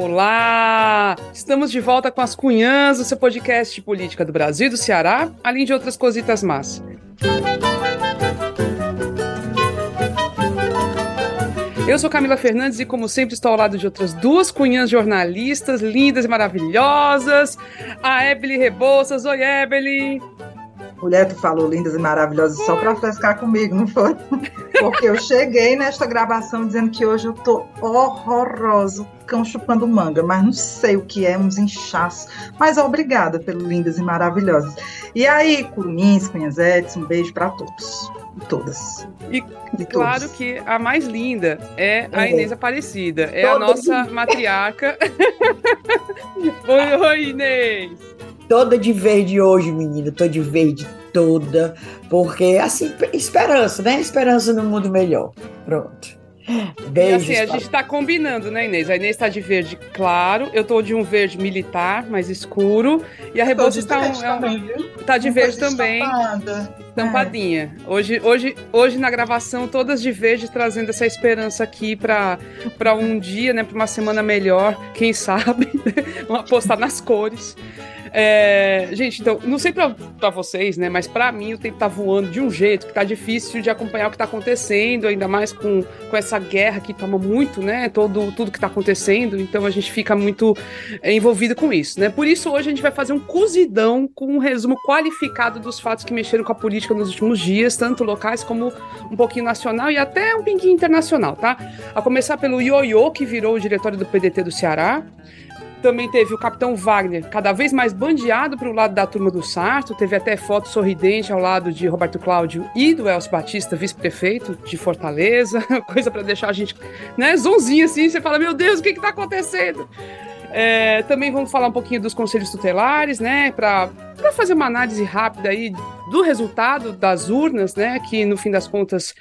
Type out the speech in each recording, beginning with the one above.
Olá! Estamos de volta com as Cunhãs, o seu podcast de política do Brasil e do Ceará, além de outras cositas más. Eu sou Camila Fernandes e, como sempre, estou ao lado de outras duas cunhãs jornalistas lindas e maravilhosas. A Ebele Rebouças. Oi, Ebele! Mulher, tu falou lindas e maravilhosas só para frescar comigo, não foi? Porque eu cheguei nesta gravação dizendo que hoje eu tô horroroso, cão chupando manga, mas não sei o que é, uns inchaços. Mas obrigada pelo lindas e maravilhosas. E aí, curumins, cunhazetes, um beijo para todos e todas. E, e claro todos. que a mais linda é a é. Inês Aparecida, é a nossa matriarca. oi, oi, Inês! toda de verde hoje, menina. Tô de verde toda, porque assim, esperança, né? Esperança no mundo melhor. Pronto. Beijos. E assim, a gente tá combinando, né, Inês? A Inês tá de verde claro, eu tô de um verde militar, mais escuro, e a Rebouça está um, é um, tá de verde também. Tampadinha. É. Hoje, hoje, hoje na gravação, todas de verde, trazendo essa esperança aqui para um dia, né? Para uma semana melhor, quem sabe? Vamos apostar nas cores. É, gente, então, não sei pra, pra vocês, né? Mas pra mim o tempo tá voando de um jeito que tá difícil de acompanhar o que tá acontecendo, ainda mais com, com essa guerra que toma muito, né? Todo, tudo que tá acontecendo. Então a gente fica muito é, envolvido com isso, né? Por isso hoje a gente vai fazer um cozidão com um resumo qualificado dos fatos que mexeram com a política nos últimos dias, tanto locais como um pouquinho nacional e até um pinguinho internacional, tá? A começar pelo Ioiô, que virou o diretório do PDT do Ceará. Também teve o Capitão Wagner, cada vez mais bandeado para o lado da turma do Sarto. Teve até foto sorridente ao lado de Roberto Cláudio e do Elcio Batista, vice-prefeito de Fortaleza. Coisa para deixar a gente, né, zonzinha assim. Você fala, meu Deus, o que está acontecendo? É, também vamos falar um pouquinho dos conselhos tutelares, né, para fazer uma análise rápida aí do resultado das urnas, né, que no fim das contas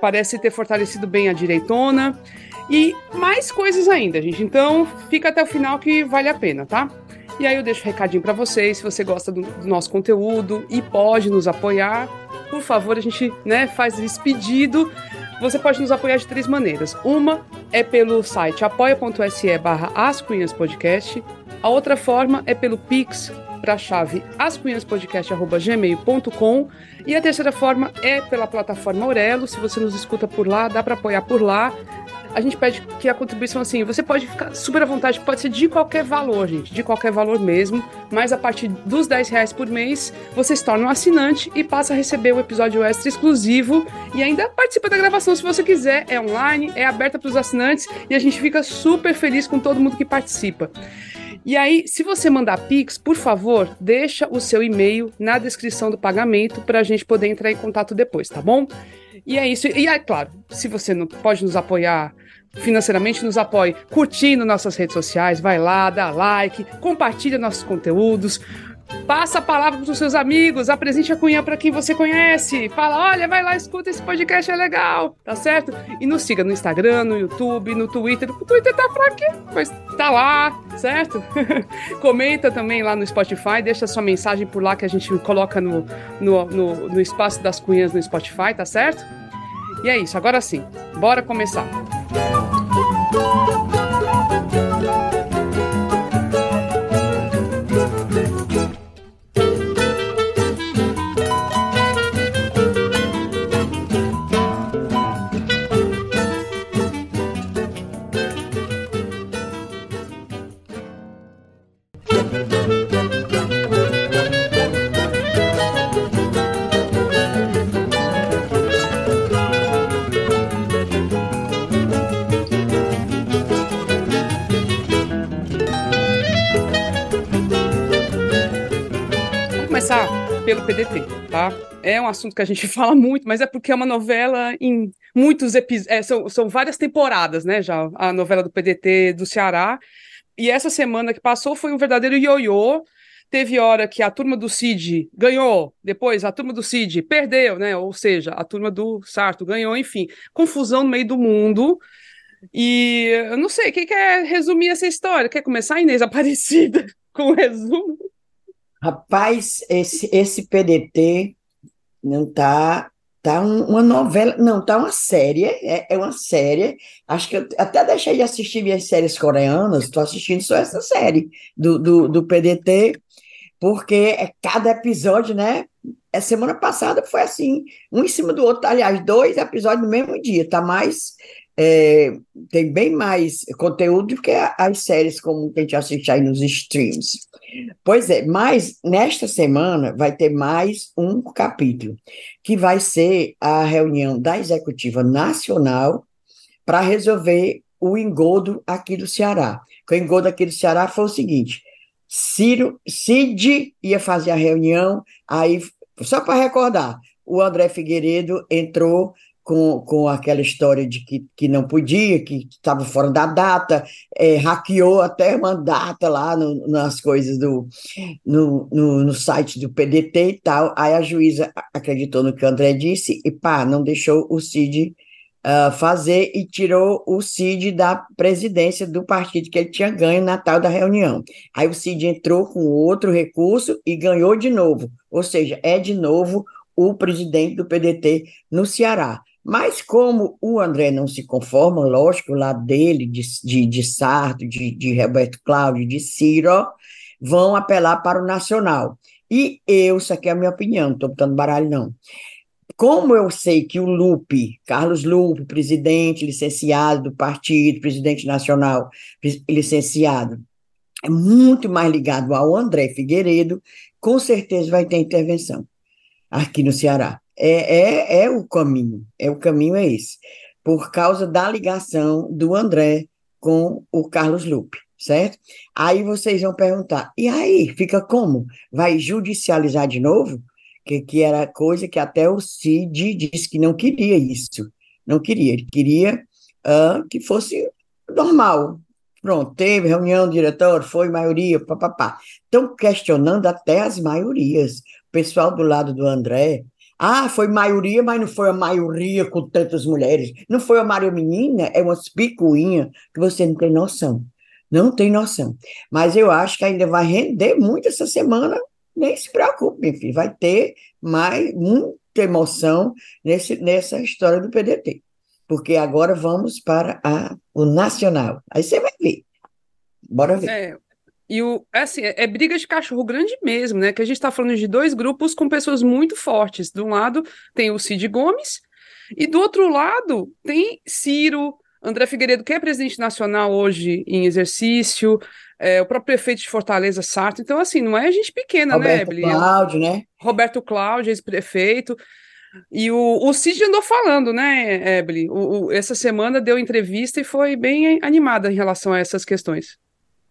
parece ter fortalecido bem a direitona. E mais coisas ainda, gente. Então, fica até o final que vale a pena, tá? E aí eu deixo um recadinho para vocês, se você gosta do, do, nosso conteúdo e pode nos apoiar, por favor, a gente, né, faz esse pedido. Você pode nos apoiar de três maneiras. Uma é pelo site apoia.se barra Podcast. A outra forma é pelo Pix para a chave ascunhaspodcast.gmail.com e a terceira forma é pela plataforma Aurelo. Se você nos escuta por lá, dá para apoiar por lá. A gente pede que a contribuição, assim, você pode ficar super à vontade, pode ser de qualquer valor, gente, de qualquer valor mesmo, mas a partir dos 10 reais por mês, você se torna um assinante e passa a receber o um episódio extra exclusivo. E ainda participa da gravação se você quiser, é online, é aberta para os assinantes e a gente fica super feliz com todo mundo que participa. E aí, se você mandar Pix, por favor, deixa o seu e-mail na descrição do pagamento para a gente poder entrar em contato depois, tá bom? E é isso. E é claro, se você não pode nos apoiar financeiramente, nos apoie curtindo nossas redes sociais, vai lá, dá like, compartilha nossos conteúdos. Passa a palavra para os seus amigos, apresente a Cunha para quem você conhece. Fala, olha, vai lá, escuta esse podcast, é legal, tá certo? E nos siga no Instagram, no YouTube, no Twitter. O Twitter tá fraquinho, mas tá lá, certo? Comenta também lá no Spotify, deixa sua mensagem por lá que a gente coloca no, no, no, no espaço das cunhas no Spotify, tá certo? E é isso, agora sim, bora começar. Música pelo PDT, tá? É um assunto que a gente fala muito, mas é porque é uma novela em muitos episódios, é, são, são várias temporadas, né, já, a novela do PDT do Ceará, e essa semana que passou foi um verdadeiro ioiô, teve hora que a turma do Cid ganhou, depois a turma do Cid perdeu, né, ou seja, a turma do Sarto ganhou, enfim, confusão no meio do mundo, e eu não sei, quem quer resumir essa história? Quer começar, Inês Aparecida, com o resumo? Rapaz, esse, esse PDT não está Tá um, uma novela, não, tá uma série, é, é uma série. Acho que eu até deixei de assistir minhas séries coreanas, estou assistindo só essa série do, do, do PDT, porque é cada episódio, né? É, semana passada foi assim, um em cima do outro, aliás, dois episódios no mesmo dia, tá mais é, tem bem mais conteúdo do que as séries como que a gente assiste aí nos streams. Pois é, mas nesta semana vai ter mais um capítulo, que vai ser a reunião da Executiva Nacional para resolver o engodo aqui do Ceará. O engodo aqui do Ceará foi o seguinte: Ciro, Cid ia fazer a reunião, aí, só para recordar, o André Figueiredo entrou com, com aquela história de que, que não podia, que estava fora da data, é, hackeou até uma data lá no, nas coisas do no, no, no, site do PDT e tal. Aí a juíza acreditou no que o André disse e pá, não deixou o Cid uh, fazer e tirou o Cid da presidência do partido que ele tinha ganho na tal da reunião. Aí o Cid entrou com outro recurso e ganhou de novo, ou seja, é de novo o presidente do PDT no Ceará. Mas como o André não se conforma, lógico, lá dele, de, de, de Sarto, de, de Roberto Cláudio, de Ciro, vão apelar para o Nacional. E eu, isso aqui é a minha opinião, não estou botando baralho, não. Como eu sei que o Lupe, Carlos Lupe, presidente licenciado do partido, presidente nacional licenciado, é muito mais ligado ao André Figueiredo, com certeza vai ter intervenção aqui no Ceará. É, é, é o caminho, é o caminho é esse, por causa da ligação do André com o Carlos Lupe, certo? Aí vocês vão perguntar, e aí, fica como? Vai judicializar de novo? Que, que era coisa que até o Cid disse que não queria isso, não queria, ele queria uh, que fosse normal, Pronto, teve reunião do diretor, foi maioria, papapá. Estão questionando até as maiorias. O pessoal do lado do André ah, foi maioria, mas não foi a maioria com tantas mulheres. Não foi a Maria Menina, é uma picuinha que você não tem noção. Não tem noção. Mas eu acho que ainda vai render muito essa semana. Nem se preocupe, meu filho. Vai ter mais muita emoção nesse, nessa história do PDT. Porque agora vamos para a, o Nacional. Aí você vai ver. Bora ver. É, e o, é assim, é, é, briga de cachorro grande mesmo, né? Que a gente está falando de dois grupos com pessoas muito fortes. De um lado tem o Cid Gomes, e do outro lado tem Ciro, André Figueiredo, que é presidente nacional hoje em exercício, é, o próprio prefeito de Fortaleza, Sarto. Então, assim, não é gente pequena, né, Roberto né? Cláudio, né? Roberto Cláudio, ex-prefeito. E o, o Cid andou falando, né, Ebele? O, o, essa semana deu entrevista e foi bem animada em relação a essas questões.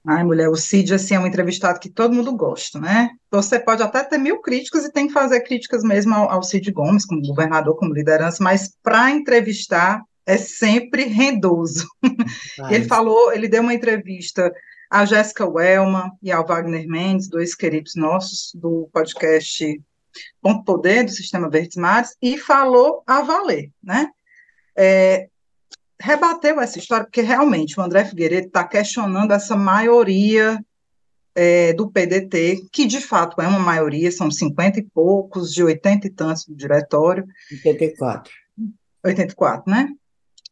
Ai, mulher, o Cid, assim, é um entrevistado que todo mundo gosta, né? Você pode até ter mil críticas e tem que fazer críticas mesmo ao, ao Cid Gomes, como governador, como liderança, mas para entrevistar é sempre rendoso. ele falou, ele deu uma entrevista à Jéssica Wellman e ao Wagner Mendes, dois queridos nossos do podcast Ponto Poder, do Sistema Verdes Mares, e falou a valer, né? É, rebateu essa história, porque realmente o André Figueiredo está questionando essa maioria é, do PDT, que de fato é uma maioria, são 50 e poucos, de 80 e tantos do diretório. 84. 84, né?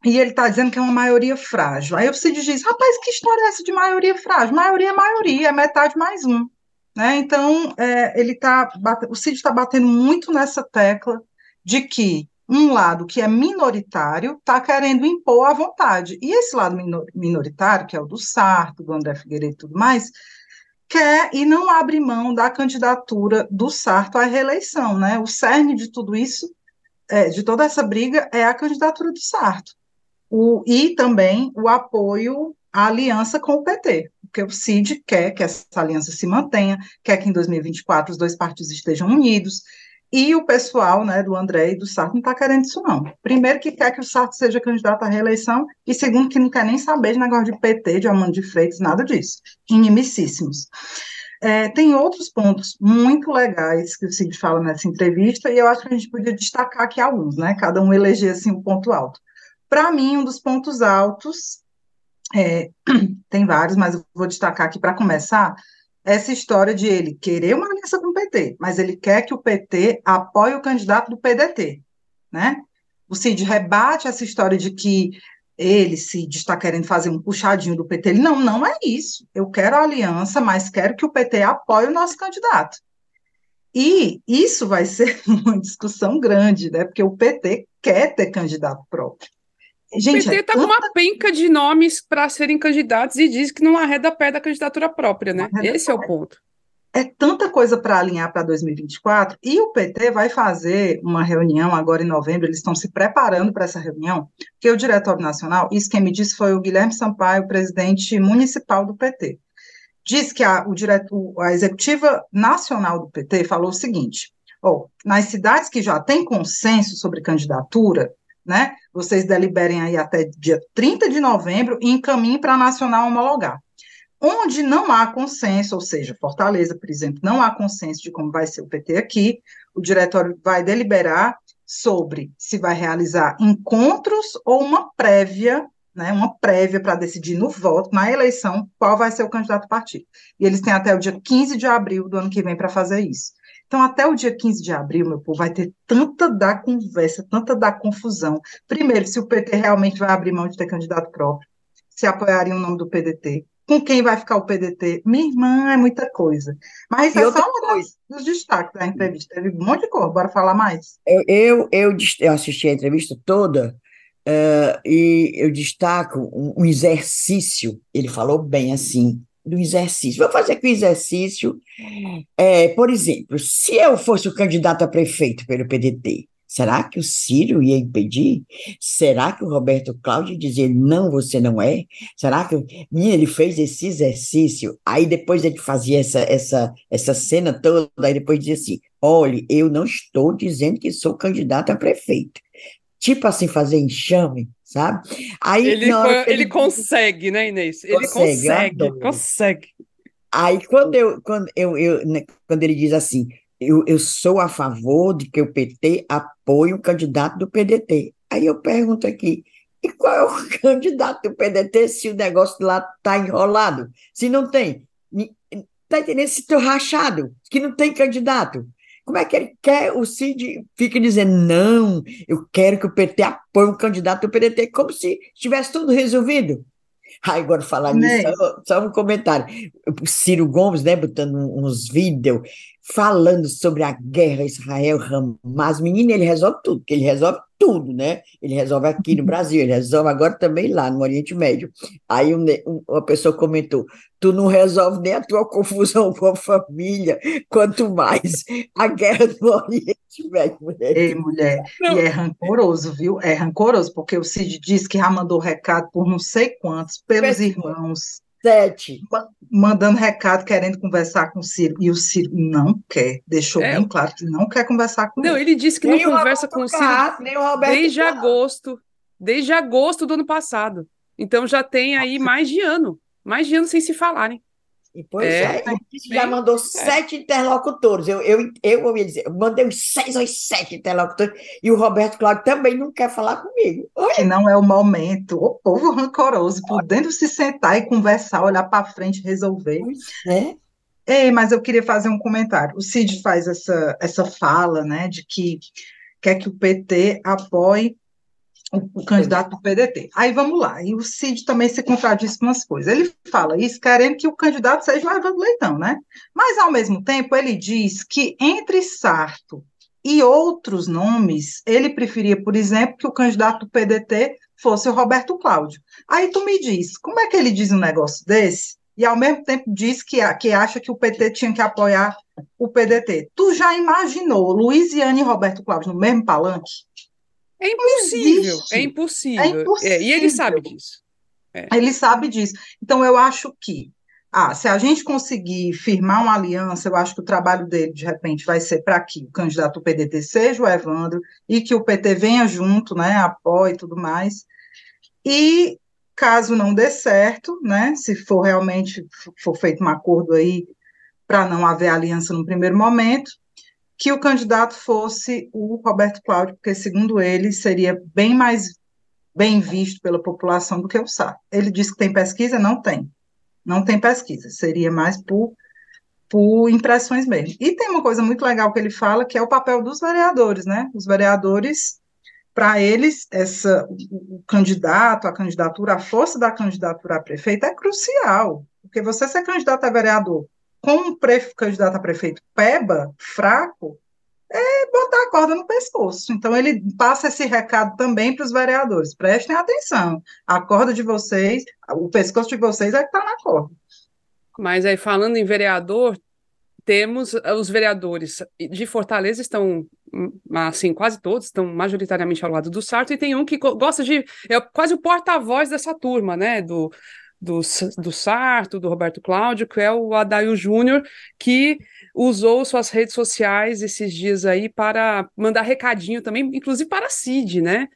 E ele está dizendo que é uma maioria frágil. Aí o Cid diz, rapaz, que história é essa de maioria frágil? Maioria é maioria, é metade mais um. Né? Então, é, ele tá, o Cid está batendo muito nessa tecla de que um lado que é minoritário está querendo impor a vontade. E esse lado minoritário, que é o do Sarto, do André Figueiredo e tudo mais, quer e não abre mão da candidatura do Sarto à reeleição. Né? O cerne de tudo isso, é, de toda essa briga, é a candidatura do Sarto. O, e também o apoio à aliança com o PT, porque o CID quer que essa aliança se mantenha, quer que em 2024 os dois partidos estejam unidos, e o pessoal né, do André e do Sarto não está querendo isso, não. Primeiro, que quer que o Sarto seja candidato à reeleição, e segundo, que não quer nem saber de negócio de PT, de Armando de Freitas, nada disso. Inimicíssimos. É, tem outros pontos muito legais que o Cid fala nessa entrevista, e eu acho que a gente podia destacar aqui alguns, né? Cada um eleger assim, um ponto alto. Para mim, um dos pontos altos, é, tem vários, mas eu vou destacar aqui para começar, essa história de ele querer uma aliança PT, mas ele quer que o PT apoie o candidato do PDT. né? O Cid rebate essa história de que ele, Cid, está querendo fazer um puxadinho do PT. Ele, não, não é isso. Eu quero a aliança, mas quero que o PT apoie o nosso candidato. E isso vai ser uma discussão grande, né? Porque o PT quer ter candidato próprio. Gente, o PT está é tanta... com uma penca de nomes para serem candidatos e diz que não arreda pé da candidatura própria, né? Esse é o ponto é tanta coisa para alinhar para 2024, e o PT vai fazer uma reunião agora em novembro, eles estão se preparando para essa reunião, que o Diretório Nacional, isso quem me disse foi o Guilherme Sampaio, presidente municipal do PT, diz que a, o direto, a executiva nacional do PT falou o seguinte, nas cidades que já têm consenso sobre candidatura, né, vocês deliberem aí até dia 30 de novembro e encaminhem para a nacional homologar. Onde não há consenso, ou seja, Fortaleza, por exemplo, não há consenso de como vai ser o PT aqui, o diretório vai deliberar sobre se vai realizar encontros ou uma prévia, né, uma prévia para decidir no voto, na eleição, qual vai ser o candidato do partido. E eles têm até o dia 15 de abril do ano que vem para fazer isso. Então, até o dia 15 de abril, meu povo, vai ter tanta da conversa, tanta da confusão. Primeiro, se o PT realmente vai abrir mão de ter candidato próprio, se apoiaria o nome do PDT, com quem vai ficar o PDT. Minha irmã, é muita coisa. Mas e é só um dos destaques da entrevista. Teve um monte de coisa, bora falar mais. Eu, eu, eu, eu assisti a entrevista toda uh, e eu destaco um, um, exercício, ele falou bem assim, do exercício. Vou fazer aqui o exercício. É, por exemplo, se eu fosse o candidato a prefeito pelo PDT, Será que o Ciro ia impedir? Será que o Roberto Cláudio ia dizer, não, você não é? Será que. Menina, ele fez esse exercício, aí depois ele fazia essa, essa, essa cena toda, aí depois dizia assim: olha, eu não estou dizendo que sou candidato a prefeito. Tipo assim, fazer enxame, sabe? Aí, ele, ele, ele, consegue, né, Inês? Ele consegue, consegue. consegue. Aí, quando, eu, quando, eu, eu, né, quando ele diz assim, eu, eu sou a favor de que o PT apoie o candidato do PDT. Aí eu pergunto aqui, e qual é o candidato do PDT se o negócio lá está enrolado? Se não tem, está entendendo? Se estou rachado, que não tem candidato. Como é que ele quer? O Cid fica dizendo, não, eu quero que o PT apoie um candidato do PDT, como se tivesse tudo resolvido. Aí, agora falar nisso, só, só, um comentário. O Ciro Gomes, né, botando uns vídeos falando sobre a guerra Israel-Hamas. Menino, ele resolve tudo, porque ele resolve tudo, né? Ele resolve aqui no Brasil, ele resolve agora também lá no Oriente Médio. Aí um, uma pessoa comentou: tu não resolve nem a tua confusão com a família, quanto mais a guerra do Oriente Médio, mulher. Ei, mulher, não. e é rancoroso, viu? É rancoroso, porque o Cid disse que já mandou recado por não sei quantos, pelos irmãos Sete. Mandando recado, querendo conversar com o Ciro. E o Ciro não quer. Deixou é. bem claro que não quer conversar com não, ele. Não, ele disse que nem não conversa com o Ciro o desde agosto. Desde agosto do ano passado. Então já tem aí mais de ano. Mais de ano sem se falarem. E pois é, é já mandou é. sete interlocutores. Eu, eu, eu, eu ia dizer, eu mandei uns seis ou sete interlocutores, e o Roberto Cláudio também não quer falar comigo. Que não é o momento. O povo rancoroso, podendo se sentar e conversar, olhar para frente, resolver. Pois é. Ei, mas eu queria fazer um comentário. O Cid faz essa, essa fala, né, de que quer que o PT apoie o, o candidato do PDT. Aí vamos lá, e o Cid também se contradiz com umas coisas. Ele fala isso querendo que o candidato seja o Evandro Leitão, né? Mas, ao mesmo tempo, ele diz que entre Sarto e outros nomes, ele preferia, por exemplo, que o candidato do PDT fosse o Roberto Cláudio. Aí tu me diz, como é que ele diz um negócio desse? E ao mesmo tempo diz que, que acha que o PT tinha que apoiar o PDT. Tu já imaginou Luiziane e Roberto Cláudio no mesmo palanque? É impossível, é impossível. É impossível. É, e ele sabe disso. É. Ele sabe disso. Então, eu acho que, ah, se a gente conseguir firmar uma aliança, eu acho que o trabalho dele, de repente, vai ser para que o candidato do PDT seja o Evandro e que o PT venha junto, né, apoie e tudo mais. E caso não dê certo, né, se for realmente for feito um acordo aí para não haver aliança no primeiro momento, que o candidato fosse o Roberto Cláudio, porque, segundo ele, seria bem mais bem visto pela população do que o Sá. Ele disse que tem pesquisa? Não tem. Não tem pesquisa. Seria mais por, por impressões mesmo. E tem uma coisa muito legal que ele fala, que é o papel dos vereadores, né? Os vereadores para eles, essa, o, o candidato, a candidatura, a força da candidatura a prefeito é crucial, porque você ser candidato a vereador com um candidato a prefeito peba, fraco, é botar a corda no pescoço. Então, ele passa esse recado também para os vereadores. Prestem atenção. A corda de vocês, o pescoço de vocês é que está na corda. Mas aí, falando em vereador, temos eh, os vereadores de Fortaleza estão hum, assim quase todos estão majoritariamente ao lado do Sarto e tem um que gosta de é quase o porta-voz dessa turma né do, do, do Sarto do Roberto Cláudio que é o Adail Júnior que usou suas redes sociais esses dias aí para mandar recadinho também inclusive para a Cid né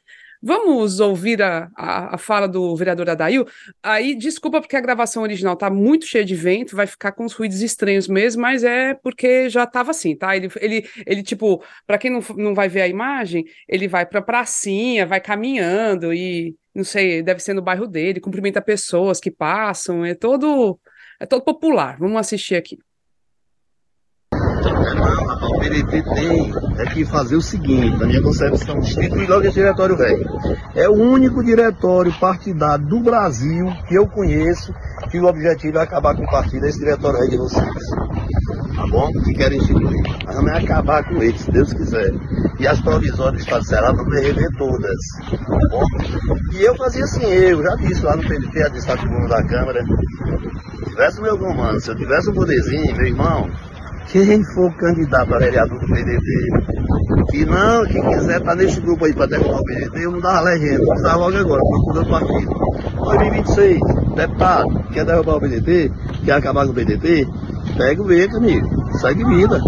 Vamos ouvir a, a, a, fala do vereador Adail? Aí, desculpa porque a gravação original tá muito cheia de vento, vai ficar com os ruídos estranhos mesmo, mas é porque já tava assim, tá? Ele, ele, ele tipo, para quem não, não vai ver a imagem, ele vai pra pracinha, vai caminhando e, não sei, deve ser no bairro dele, cumprimenta pessoas que passam, é todo, é todo popular. Vamos assistir aqui. O PDT tem é que fazer o seguinte, na minha concepção, instituir logo esse diretório velho. É o único diretório partidário do Brasil que eu conheço que o objetivo é acabar com o partido, é esse diretório velho de vocês. Tá bom? Que querem instituir. Não é acabar com eles, se Deus quiser. E as provisórias parceladas vão rever todas. Tá bom? E eu fazia assim, eu já disse lá no PDT, a disse da Câmara, se tivesse meu comando, se eu tivesse um poderzinho, meu irmão, quem for candidato a vereador do PDT, que não, quem quiser estar tá nesse grupo aí para derrubar o PDT, eu não dava legenda, vou dar logo agora, procura o partido. 2026, deputado, quer derrubar o PDT, quer acabar com o PDT, pega o vento, amigo, segue vida.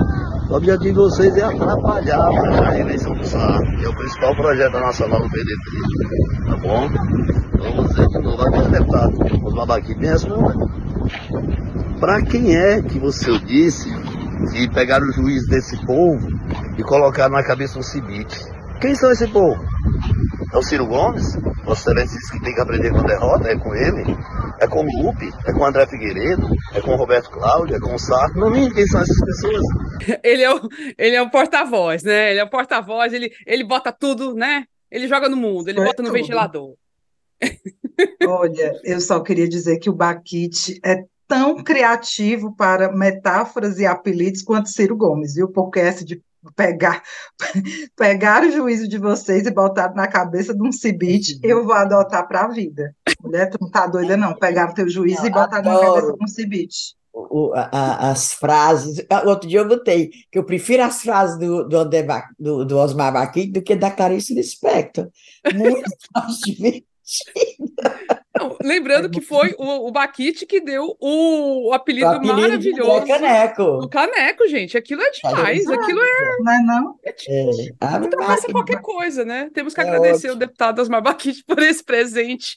O objetivo de vocês é atrapalhar a eleição do Sá, que é o principal projeto nacional do PDT. Tá bom? Então vou dizer de novo, agora deputado, os babaquinhos me respondem. Para quem é que você disse e pegaram o juiz desse povo e colocaram na cabeça um cibite. Quem são esse povo? É o Ciro Gomes? Vossa Excelência disse que tem que aprender com a derrota, é com ele? É com o Lupe? É com o André Figueiredo? É com o Roberto Cláudio? É com o Sarto? Não me quem são essas pessoas. Ele é o, ele é o porta-voz, né? Ele é o porta-voz, ele, ele bota tudo, né? Ele joga no mundo, ele Foi bota no tudo. ventilador. Olha, eu só queria dizer que o Baquite é tão criativo para metáforas e apelidos quanto Ciro Gomes, viu? Porque essa de pegar, pegar o juízo de vocês e botar na cabeça de um cibite, eu vou adotar para a vida. Mulher, tu não tá doida, não? Pegar o teu juízo não, e botar adoro. na cabeça de um cibite. O, a, as frases. Ah, outro dia eu botei que eu prefiro as frases do, do, do, do Osmar Baquim do que da Clarice Lispector. Muito mais divertido. Não, lembrando é que foi o, o Baquite que deu o, o apelido, o apelido maravilhoso. Do caneco. O caneco, gente. Aquilo é demais. Aquilo é. Não é, não? É, é. ultrapassa qualquer coisa, né? Temos que é agradecer ótimo. o deputado Osmar Baquite por esse presente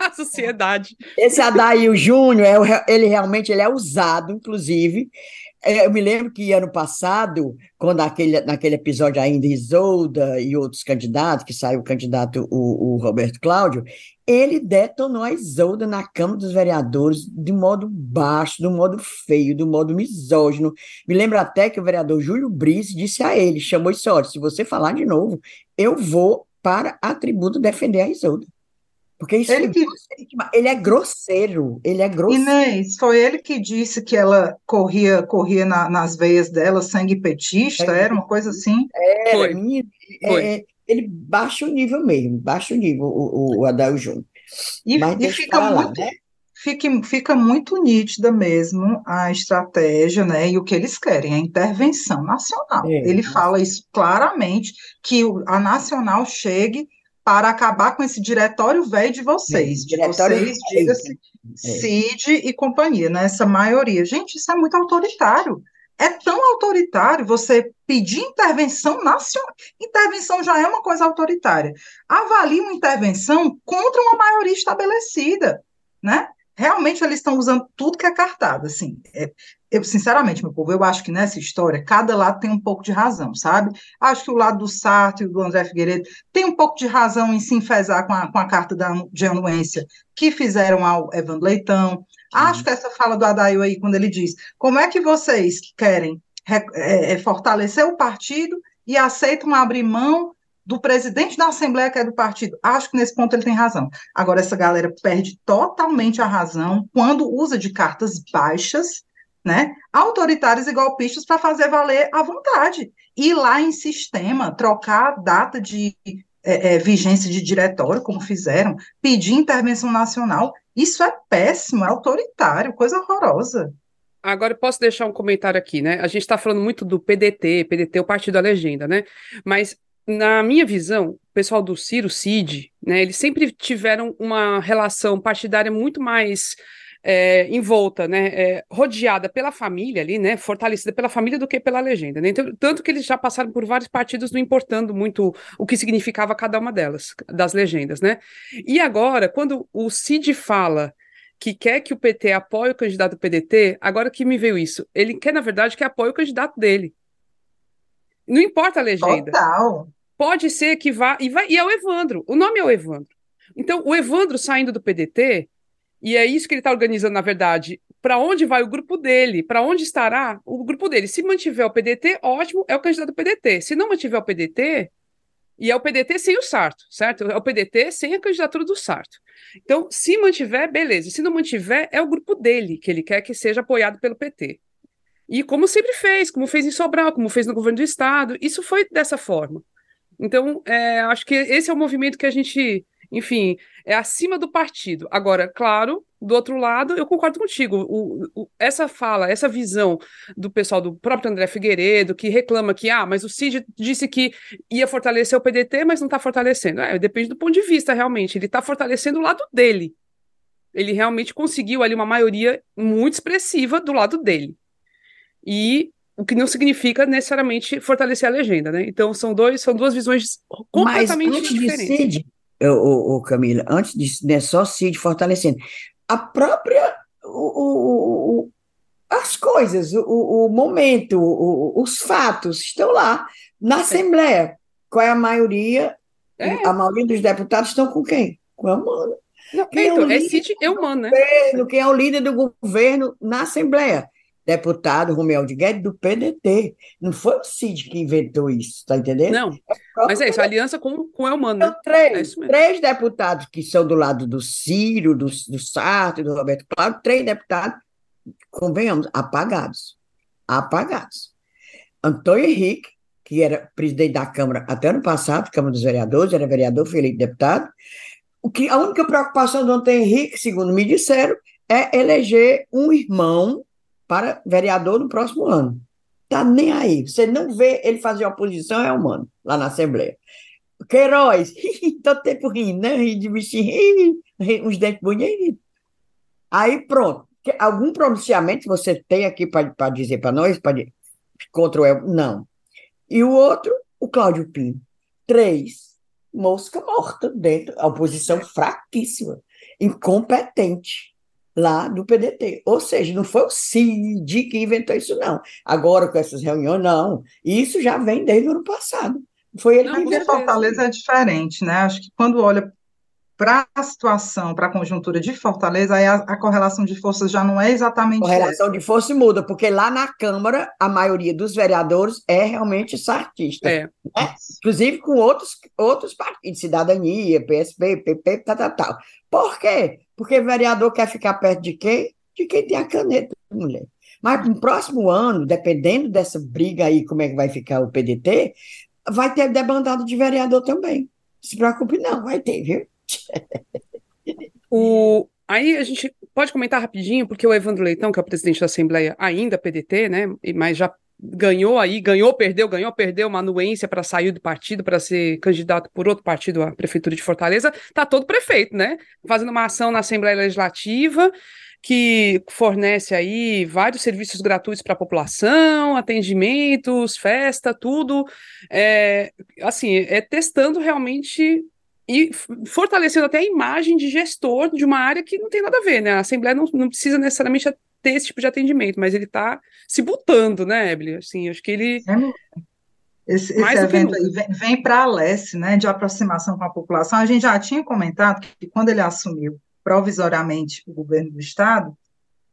à sociedade. Esse Adair Júnior, é, ele realmente ele é usado, inclusive, é, eu me lembro que ano passado, quando aquele, naquele episódio ainda Isolda e outros candidatos, que saiu o candidato, o, o Roberto Cláudio, ele detonou a Isolda na Câmara dos Vereadores de modo baixo, de modo feio, de modo misógino. Me lembro até que o vereador Júlio Brice disse a ele, chamou isso, olha, se você falar de novo, eu vou para a tribuna defender a Isolda. Porque isso ele, que... ele é grosseiro, ele é grosseiro. Inês, foi ele que disse que ela corria, corria na, nas veias dela sangue petista, é, era uma coisa assim? Era, foi. Foi. É, ele baixa o nível mesmo, baixa o nível, o, o Adel Júnior. E, e fica, muito, né? fica, fica muito nítida mesmo a estratégia, né, e o que eles querem, a intervenção nacional. É, ele fala isso claramente, que a nacional chegue para acabar com esse diretório velho de vocês, de vocês, diga-se, é. CID e companhia, né? Essa maioria. Gente, isso é muito autoritário. É tão autoritário você pedir intervenção nacional. Intervenção já é uma coisa autoritária. Avalie uma intervenção contra uma maioria estabelecida, né? Realmente eles estão usando tudo que é cartado, assim. É, eu, sinceramente, meu povo, eu acho que nessa história, cada lado tem um pouco de razão, sabe? Acho que o lado do Sartre e do André Figueiredo tem um pouco de razão em se enfesar com a, com a carta da, de anuência que fizeram ao Evandro Leitão. Acho que essa fala do Adail aí, quando ele diz como é que vocês querem é, é, fortalecer o partido e aceitam abrir mão do presidente da Assembleia, que é do partido. Acho que nesse ponto ele tem razão. Agora, essa galera perde totalmente a razão quando usa de cartas baixas, né, autoritárias e golpistas para fazer valer a vontade. Ir lá em sistema, trocar a data de é, é, vigência de diretório, como fizeram, pedir intervenção nacional, isso é péssimo, é autoritário, coisa horrorosa. Agora, posso deixar um comentário aqui, né? A gente está falando muito do PDT, PDT, o Partido da Legenda, né? Mas, na minha visão, o pessoal do Ciro, Cid, né? Eles sempre tiveram uma relação partidária muito mais é, envolta, né, é, rodeada pela família ali, né, fortalecida pela família do que pela legenda, né? Então, tanto que eles já passaram por vários partidos não importando muito o que significava cada uma delas, das legendas, né? E agora, quando o Cid fala que quer que o PT apoie o candidato do PDT, agora que me veio isso, ele quer, na verdade, que apoie o candidato dele. Não importa a legenda. Total. Pode ser que vá e, vai, e é o Evandro. O nome é o Evandro. Então, o Evandro saindo do PDT, e é isso que ele está organizando, na verdade. Para onde vai o grupo dele? Para onde estará o grupo dele? Se mantiver o PDT, ótimo, é o candidato do PDT. Se não mantiver o PDT, e é o PDT sem o Sarto, certo? É o PDT sem a candidatura do Sarto. Então, se mantiver, beleza. Se não mantiver, é o grupo dele que ele quer que seja apoiado pelo PT. E como sempre fez, como fez em Sobral, como fez no governo do Estado, isso foi dessa forma. Então, é, acho que esse é o movimento que a gente enfim, é acima do partido. Agora, claro, do outro lado, eu concordo contigo. O, o, essa fala, essa visão do pessoal do próprio André Figueiredo, que reclama que, ah, mas o Cid disse que ia fortalecer o PDT, mas não está fortalecendo. É, depende do ponto de vista, realmente. Ele está fortalecendo o lado dele. Ele realmente conseguiu ali uma maioria muito expressiva do lado dele. E o que não significa necessariamente fortalecer a legenda, né? Então são dois, são duas visões completamente mas antes diferentes. De Cid, o, o Camila, antes disso, não é só Cid fortalecendo. A própria. O, o, as coisas, o, o momento, os fatos estão lá na Assembleia. Qual é a maioria? É. A maioria dos deputados estão com quem? Com a Humana. quem então, é, o é Cid Eumano, né? Governo, quem é o líder do governo na Assembleia? Deputado Romeu de Guedes do PDT. Não foi o Cid que inventou isso, tá entendendo? Não, é mas é isso, aliança com, com o Elmano, né? três, é três deputados que são do lado do Ciro, do, do Sarto, do Roberto Cláudio, três deputados, convenhamos, apagados. Apagados. Antônio Henrique, que era presidente da Câmara até ano passado, Câmara dos Vereadores, era vereador, foi eleito deputado, o que a única preocupação do Antônio Henrique, segundo me disseram, é eleger um irmão para vereador no próximo ano. Tá nem aí. Você não vê ele fazer oposição, é humano, lá na Assembleia. Queiroz, todo tempo rindo, né? Rindo de bichinho, uns dentes bonitos. Aí pronto. Algum pronunciamento você tem aqui para dizer para nós, pra, contra o El? Não. E o outro, o Cláudio Pinho. Três, mosca morta dentro, a oposição fraquíssima, incompetente lá do PDT. Ou seja, não foi o CID que inventou isso, não. Agora, com essas reuniões, não. Isso já vem desde o ano passado. Foi ele não, que Fortaleza é diferente, né? Acho que quando olha para a situação, para a conjuntura de Fortaleza, aí a, a, correlação de forças já não é exatamente. Correlação essa. de força muda, porque lá na Câmara a maioria dos vereadores é realmente sartista. É. Né? Inclusive com outros, outros partidos, cidadania, PSP, PP, tal, tal, tal. Por quê? Porque vereador quer ficar perto de quem? De quem tem a caneta, mulher. Mas no próximo ano, dependendo dessa briga aí, como é que vai ficar o PDT, vai ter debandado de vereador também. Se preocupe, não, vai ter, viu? O, aí a gente pode comentar rapidinho, porque o Evandro Leitão, que é o presidente da Assembleia, ainda PDT, né? Mas já ganhou aí, ganhou, perdeu, ganhou, perdeu uma anuência para sair do partido, para ser candidato por outro partido à Prefeitura de Fortaleza, tá todo prefeito, né? Fazendo uma ação na Assembleia Legislativa que fornece aí vários serviços gratuitos para a população, atendimentos, festa, tudo, é, assim, é testando realmente e fortalecendo até a imagem de gestor de uma área que não tem nada a ver, né? A Assembleia não, não precisa necessariamente ter esse tipo de atendimento, mas ele está se botando, né, Ebele? Assim, acho que ele. É, esse, esse evento aí vem, vem para a Leste, né, de aproximação com a população. A gente já tinha comentado que quando ele assumiu provisoriamente o governo do Estado,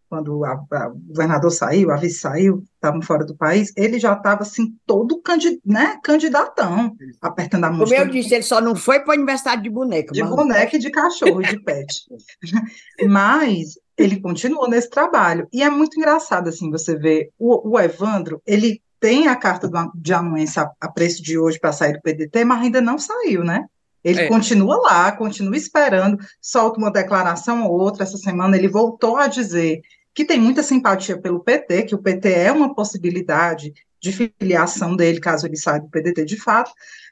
quando a, a, o governador saiu, a vice saiu, estavam fora do país, ele já estava assim, todo candid, né, candidatão, apertando a mão. Como eu disse, ele só não foi para o aniversário de boneca. De boneca e de cachorro, de pet. mas ele continua nesse trabalho. E é muito engraçado, assim, você ver o, o Evandro, ele tem a carta de anuência a preço de hoje para sair do PDT, mas ainda não saiu, né? Ele é. continua lá, continua esperando, solta uma declaração ou outra. Essa semana ele voltou a dizer que tem muita simpatia pelo PT, que o PT é uma possibilidade de filiação dele, caso ele saia do PDT de fato,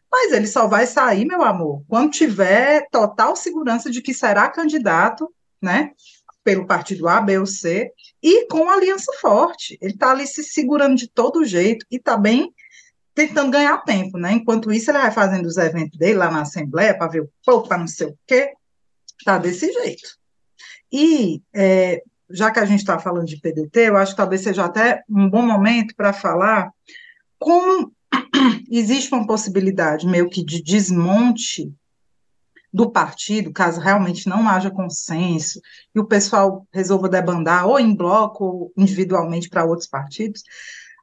mas ele só vai sair, meu amor, quando tiver total segurança de que será candidato, né, pelo partido A, B ou C, e com aliança forte. Ele está ali se segurando de todo jeito e está bem tentando ganhar tempo, né? Enquanto isso, ele vai fazendo os eventos dele lá na Assembleia para ver o povo, para não sei o quê. Tá desse jeito. E é, já que a gente está falando de PDT, eu acho que talvez seja até um bom momento para falar como existe uma possibilidade meio que de desmonte do partido, caso realmente não haja consenso e o pessoal resolva debandar ou em bloco ou individualmente para outros partidos,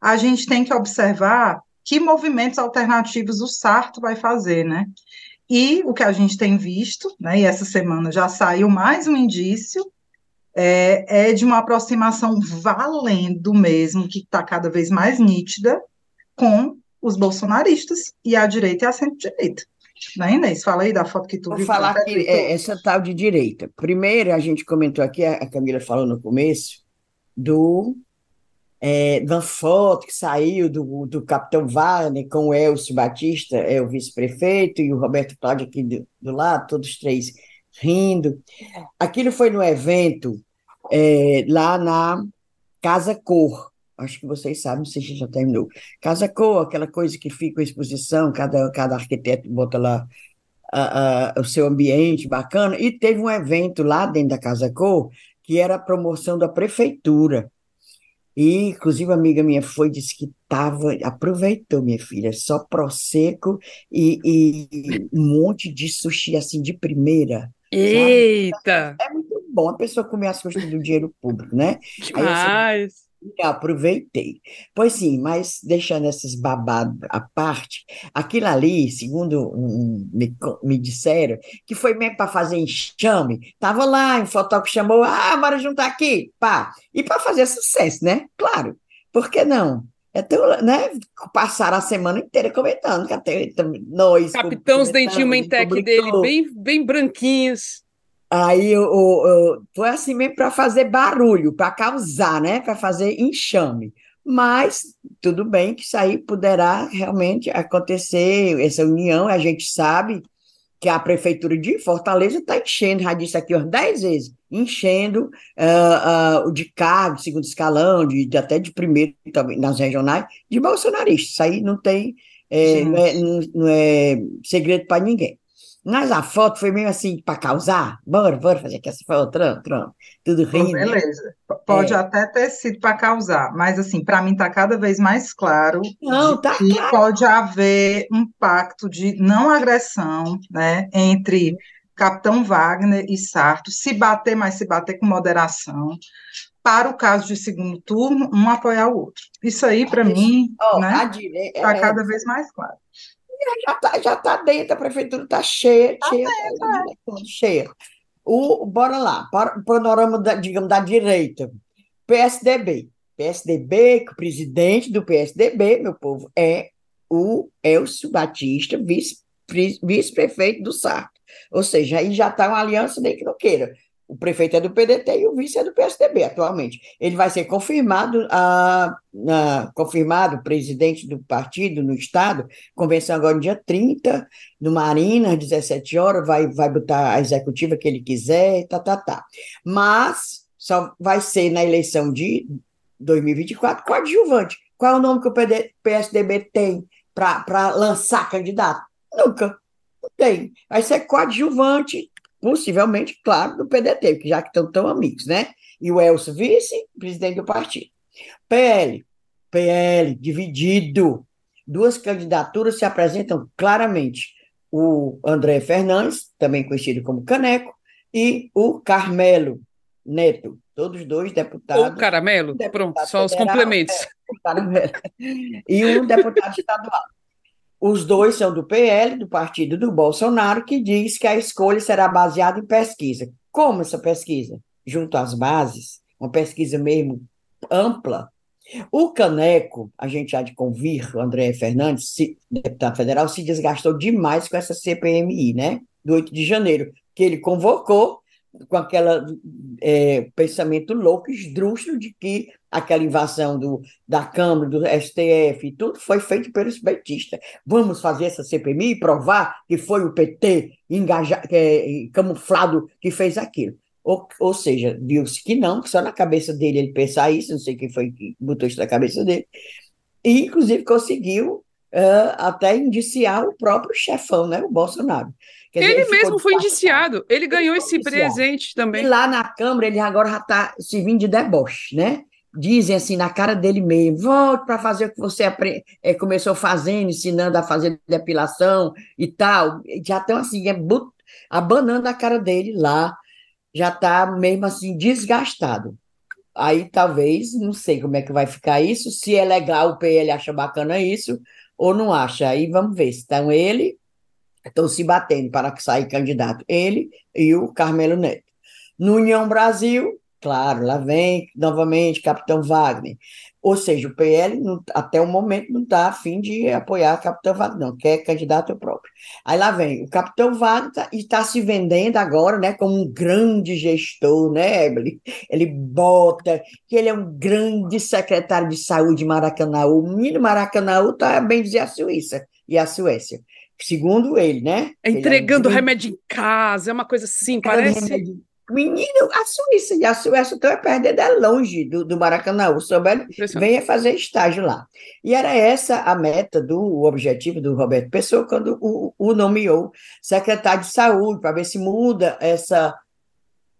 a gente tem que observar que movimentos alternativos o Sarto vai fazer, né? E o que a gente tem visto, né, e essa semana já saiu mais um indício é, é de uma aproximação valendo mesmo, que está cada vez mais nítida, com os bolsonaristas e a direita e a centro-direita. Né, Inês? Fala aí da foto que tu Vou viu. Vou falar que é, essa tal de direita. Primeiro, a gente comentou aqui, a Camila falou no começo, do é, uma foto que saiu do, do Capitão Wagner com o Elcio Batista, é o vice-prefeito, e o Roberto Cláudio aqui do, do lado, todos três rindo. Aquilo foi no evento é, lá na Casa Cor. Acho que vocês sabem, se já terminou. Casa Cor, aquela coisa que fica a exposição, cada, cada arquiteto bota lá uh, uh, o seu ambiente bacana. E teve um evento lá dentro da Casa Cor que era a promoção da prefeitura. E, inclusive, uma amiga minha foi, disse que tava, aproveitou, minha filha, só prosecco e, e um monte de sushi, assim, de primeira. Eita! É muito bom a pessoa comer as coisas do dinheiro público, né? Demais! Aproveitei. Pois sim, mas deixando esses babados à parte, aquilo ali, segundo um, me, me disseram, que foi mesmo para fazer enxame, estava lá, em fotógrafo chamou, ah, bora juntar aqui, pá, e para fazer sucesso, né? Claro, por que não? É tão, né? Passaram a semana inteira comentando, que até nós. Capitão, os dentinhos mentec dele, bem, bem branquinhos. Aí o, o, foi assim mesmo para fazer barulho, para causar, né? Para fazer enxame. Mas tudo bem que isso aí poderá realmente acontecer, essa união, a gente sabe que a prefeitura de Fortaleza está enchendo, já disse aqui umas dez vezes, enchendo uh, uh, de cargo, segundo escalão, de, de, até de primeiro também, nas regionais, de bolsonaristas. Isso aí não tem, é, não, é, não, não é segredo para ninguém. Mas a foto foi meio assim para causar. Bora, bora fazer aqui essa foto, tram, tram, tudo rindo. Beleza. Pode é. até ter sido para causar, mas assim, para mim está cada vez mais claro não, tá que claro. pode haver um pacto de não agressão, né, entre Capitão Wagner e Sarto, se bater, mas se bater com moderação, para o caso de segundo turno, um apoiar o outro. Isso aí, para mim, oh, né, está é, cada vez mais claro já está já tá dentro, a prefeitura está cheia, tá cheia, dentro, é. cheia. O, bora lá, para o panorama, da, digamos, da direita. PSDB. PSDB, que o presidente do PSDB, meu povo, é o Elcio Batista, vice-prefeito vice do Sarto. Ou seja, aí já está uma aliança nem que não queira. O prefeito é do PDT e o vice é do PSDB atualmente. Ele vai ser confirmado, a, a, confirmado presidente do partido no Estado, convenção agora no dia 30, no Marina, às 17 horas, vai, vai botar a executiva que ele quiser, tá, tá, tá. Mas só vai ser na eleição de 2024 coadjuvante. Qual é o nome que o PD, PSDB tem para lançar candidato? Nunca. Não tem. Vai ser coadjuvante possivelmente, claro, do PDT, que já que estão tão amigos, né? E o Elcio vice, presidente do partido. PL, PL, dividido. Duas candidaturas se apresentam claramente. O André Fernandes, também conhecido como Caneco, e o Carmelo, Neto, todos dois deputados. O Caramelo, deputado pronto, só os complementos. É, o Caramelo. E um deputado estadual. Os dois são do PL, do partido do Bolsonaro, que diz que a escolha será baseada em pesquisa. Como essa pesquisa? Junto às bases, uma pesquisa mesmo ampla. O Caneco, a gente há de convir, o André Fernandes, se, deputado federal, se desgastou demais com essa CPMI, né? Do 8 de janeiro, que ele convocou com aquele é, pensamento louco, esdrúxulo de que aquela invasão do, da Câmara, do STF, tudo foi feito pelos petistas. Vamos fazer essa CPMI e provar que foi o PT engajado, é, camuflado que fez aquilo. Ou, ou seja, viu-se que não, que só na cabeça dele ele pensar isso, não sei quem foi que botou isso na cabeça dele, e inclusive conseguiu uh, até indiciar o próprio chefão, né, o Bolsonaro. Quer ele, dizer, ele mesmo foi indiciado, ele ganhou esse indiciado. presente também. E lá na Câmara ele agora já está servindo de deboche, né? Dizem assim na cara dele mesmo, volte para fazer o que você é, começou fazendo, ensinando a fazer depilação e tal. Já estão assim, é abanando a cara dele lá, já está mesmo assim desgastado. Aí talvez, não sei como é que vai ficar isso, se é legal, o PL acha bacana isso, ou não acha. Aí vamos ver se estão ele estão se batendo para sair candidato, ele e o Carmelo Neto. No União Brasil, claro, lá vem novamente Capitão Wagner. Ou seja, o PL, não, até o momento, não está afim de apoiar o Capitão Wagner, não, quer candidato próprio. Aí lá vem o Capitão Wagner tá, e está se vendendo agora né, como um grande gestor, né, Ele, ele bota que ele é um grande secretário de saúde de Maracanã. O menino Maracanã está, bem dizer, a Suíça e a Suécia segundo ele, né? É entregando ele é remédio em casa, é uma coisa assim, parece. Remédio. Menino, a Suíça, e a Suécia então é perder é longe do, do Maracanã. O Sobel venha fazer estágio lá. E era essa a meta, do o objetivo do Roberto Pessoa, quando o, o nomeou secretário de saúde, para ver se muda essa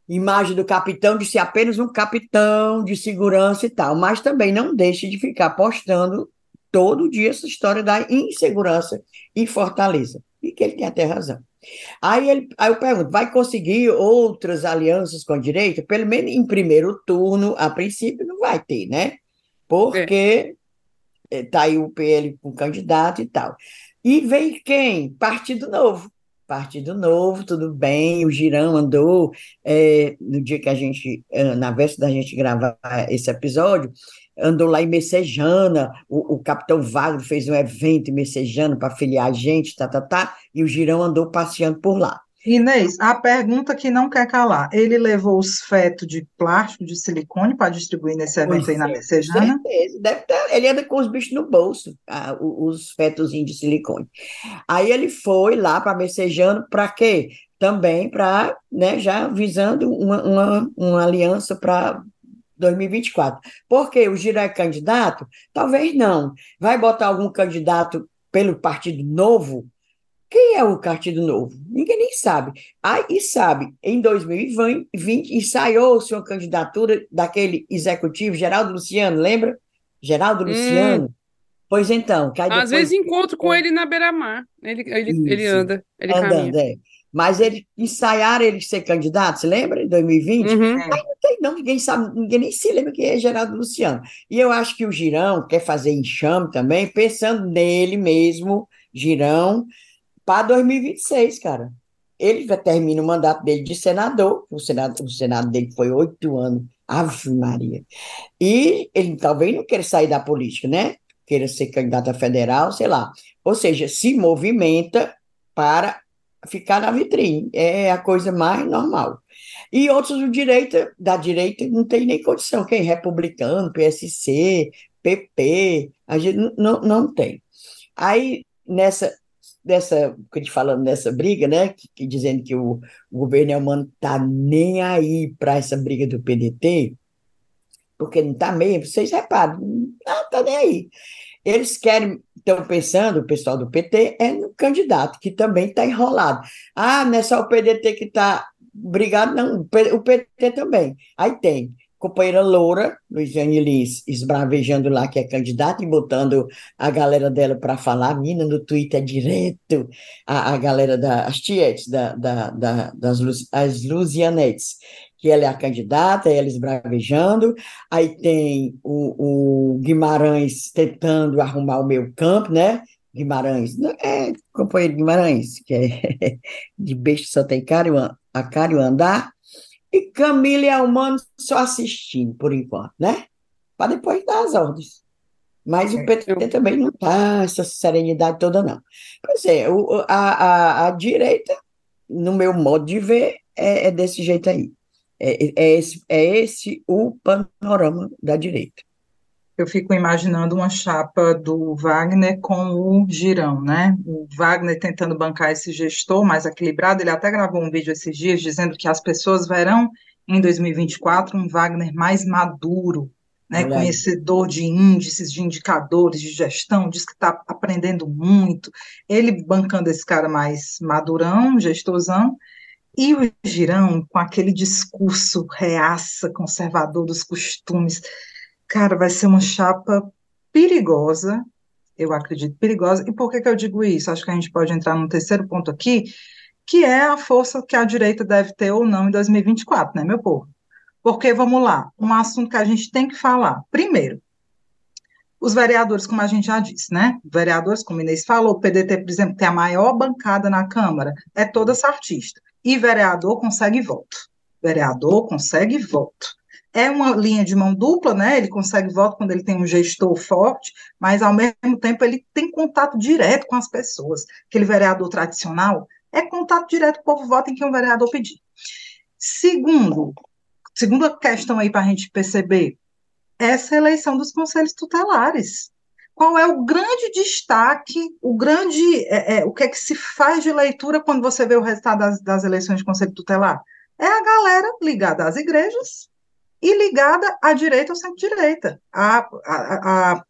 imagem do capitão de ser apenas um capitão de segurança e tal, mas também não deixe de ficar postando todo dia essa história da insegurança em Fortaleza. E que ele tem até razão. Aí, ele, aí eu pergunto, vai conseguir outras alianças com a direita? Pelo menos em primeiro turno, a princípio, não vai ter, né? Porque está é. aí o PL com candidato e tal. E vem quem? Partido Novo. Partido Novo, tudo bem, o Girão andou, é, no dia que a gente, é, na véspera da gente gravar esse episódio, andou lá em Messejana, o, o capitão Wagner fez um evento em Messejana para filiar a gente, tá, tá, tá, e o Girão andou passeando por lá. Inês, a pergunta que não quer calar, ele levou os fetos de plástico, de silicone para distribuir nesse evento pois aí na é, Messejana? Deve ter, ele anda com os bichos no bolso, ah, os fetozinhos de silicone. Aí ele foi lá para Messejana, para quê? Também para, né, já visando uma, uma, uma aliança para 2024. Porque o Giro é candidato? Talvez não. Vai botar algum candidato pelo Partido Novo? Quem é o Partido Novo? Ninguém nem sabe. Ah, e sabe, em 2020 ensaiou-se uma candidatura daquele executivo, Geraldo Luciano, lembra? Geraldo hum. Luciano. Pois então. Às vezes encontro com ele na beira-mar. Ele, ele, ele anda, ele Andando, caminha. É. Mas ele ensaiaram ele ser candidato, você lembra? Em 2020? Uhum. Aí não tem, não, ninguém sabe, ninguém nem se lembra quem é Geraldo Luciano. E eu acho que o Girão quer fazer enxame também, pensando nele mesmo, Girão, para 2026, cara. Ele já termina o mandato dele de senador, o senado, o senado dele foi oito anos, Ave Maria. E ele talvez não queira sair da política, né? Queira ser candidato a federal, sei lá. Ou seja, se movimenta para ficar na vitrine, é a coisa mais normal. E outros do direita, da direita não tem nem condição, quem? Republicano, PSC, PP, a gente não, não tem. Aí, nessa, nessa, falando nessa briga, né, que, que dizendo que o, o governo Elmano tá nem aí para essa briga do PDT, porque não tá mesmo, vocês reparam, não tá nem aí. Eles querem, estão pensando, o pessoal do PT, é no candidato, que também está enrolado. Ah, não é só o PDT que está brigado, não, o PT também. Aí tem companheira Loura, Luiziane Lins, esbravejando lá que é candidata e botando a galera dela para falar, a mina no Twitter direto, a, a galera das tietes, da, da, da, das as Luzianetes, que ela é a candidata, ela esbravejando, aí tem o, o Guimarães tentando arrumar o meio campo, né? Guimarães, é companheiro Guimarães, que é de besta só tem cário, a cário andar, e Camila e Almano só assistindo, por enquanto, né? Para depois dar as ordens. Mas o PT Eu... também não está essa serenidade toda, não. Pois é, o, a, a, a direita, no meu modo de ver, é, é desse jeito aí. É, é, esse, é esse o panorama da direita eu fico imaginando uma chapa do Wagner com o Girão, né? O Wagner tentando bancar esse gestor mais equilibrado. Ele até gravou um vídeo esses dias dizendo que as pessoas verão em 2024 um Wagner mais maduro, né? Conhecedor de índices, de indicadores, de gestão, diz que está aprendendo muito. Ele bancando esse cara mais madurão, gestorzão, e o Girão com aquele discurso reaça, conservador dos costumes Cara, vai ser uma chapa perigosa, eu acredito perigosa. E por que, que eu digo isso? Acho que a gente pode entrar num terceiro ponto aqui, que é a força que a direita deve ter ou não em 2024, né, meu povo? Porque, vamos lá, um assunto que a gente tem que falar. Primeiro, os vereadores, como a gente já disse, né? Vereadores, como Inês falou, o PDT, por exemplo, tem a maior bancada na Câmara, é toda sartista. E vereador consegue voto. Vereador consegue voto é uma linha de mão dupla, né? Ele consegue voto quando ele tem um gestor forte, mas ao mesmo tempo ele tem contato direto com as pessoas. Aquele vereador tradicional é contato direto, o povo vota em quem o vereador pedir. Segundo, segunda questão aí para a gente perceber, essa eleição dos conselhos tutelares. Qual é o grande destaque, o grande, é, é, o que é que se faz de leitura quando você vê o resultado das, das eleições de conselho tutelar? É a galera ligada às igrejas, e ligada à direita ou centro-direita, a, a, a,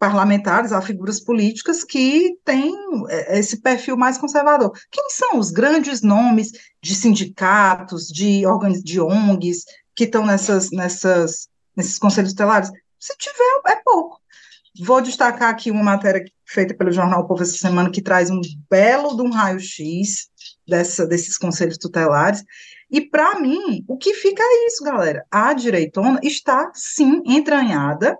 parlamentares, a figuras políticas que têm é, esse perfil mais conservador. Quem são os grandes nomes de sindicatos, de, organiz, de ONGs, que estão nessas, nessas, nesses conselhos tutelares? Se tiver, é pouco. Vou destacar aqui uma matéria feita pelo Jornal Povo essa semana, que traz um belo de um raio-x desses conselhos tutelares, e para mim, o que fica é isso, galera. A direitona está sim entranhada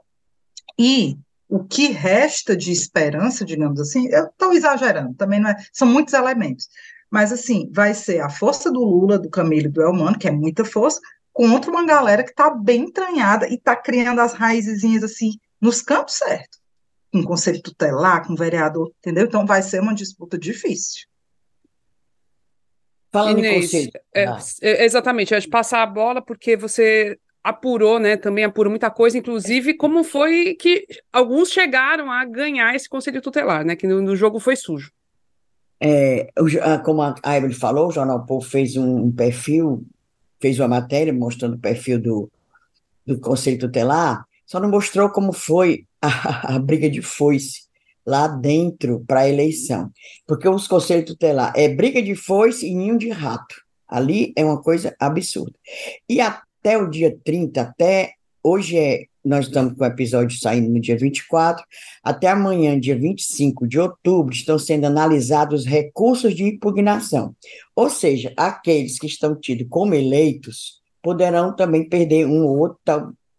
e o que resta de esperança, digamos assim, eu estou exagerando, também não é, são muitos elementos. Mas assim, vai ser a força do Lula, do Camilo e do Elmano, que é muita força, contra uma galera que está bem entranhada e está criando as raizinhas assim nos campos certos. Com conselho tutelar, com vereador, entendeu? Então vai ser uma disputa difícil. Falando Inês, em conselho. É, ah. exatamente, é de passar a bola porque você apurou, né? Também apurou muita coisa, inclusive como foi que alguns chegaram a ganhar esse conselho tutelar, né? Que no, no jogo foi sujo. É, como a Evelyn falou, o Jornal Povo fez um perfil, fez uma matéria mostrando o perfil do, do Conselho Tutelar, só não mostrou como foi a, a briga de foice lá dentro para a eleição. Porque os conselhos tutelar é briga de foice e ninho de rato. Ali é uma coisa absurda. E até o dia 30, até hoje é, nós estamos com o episódio saindo no dia 24, até amanhã, dia 25 de outubro, estão sendo analisados recursos de impugnação. Ou seja, aqueles que estão tidos como eleitos poderão também perder um ou outro,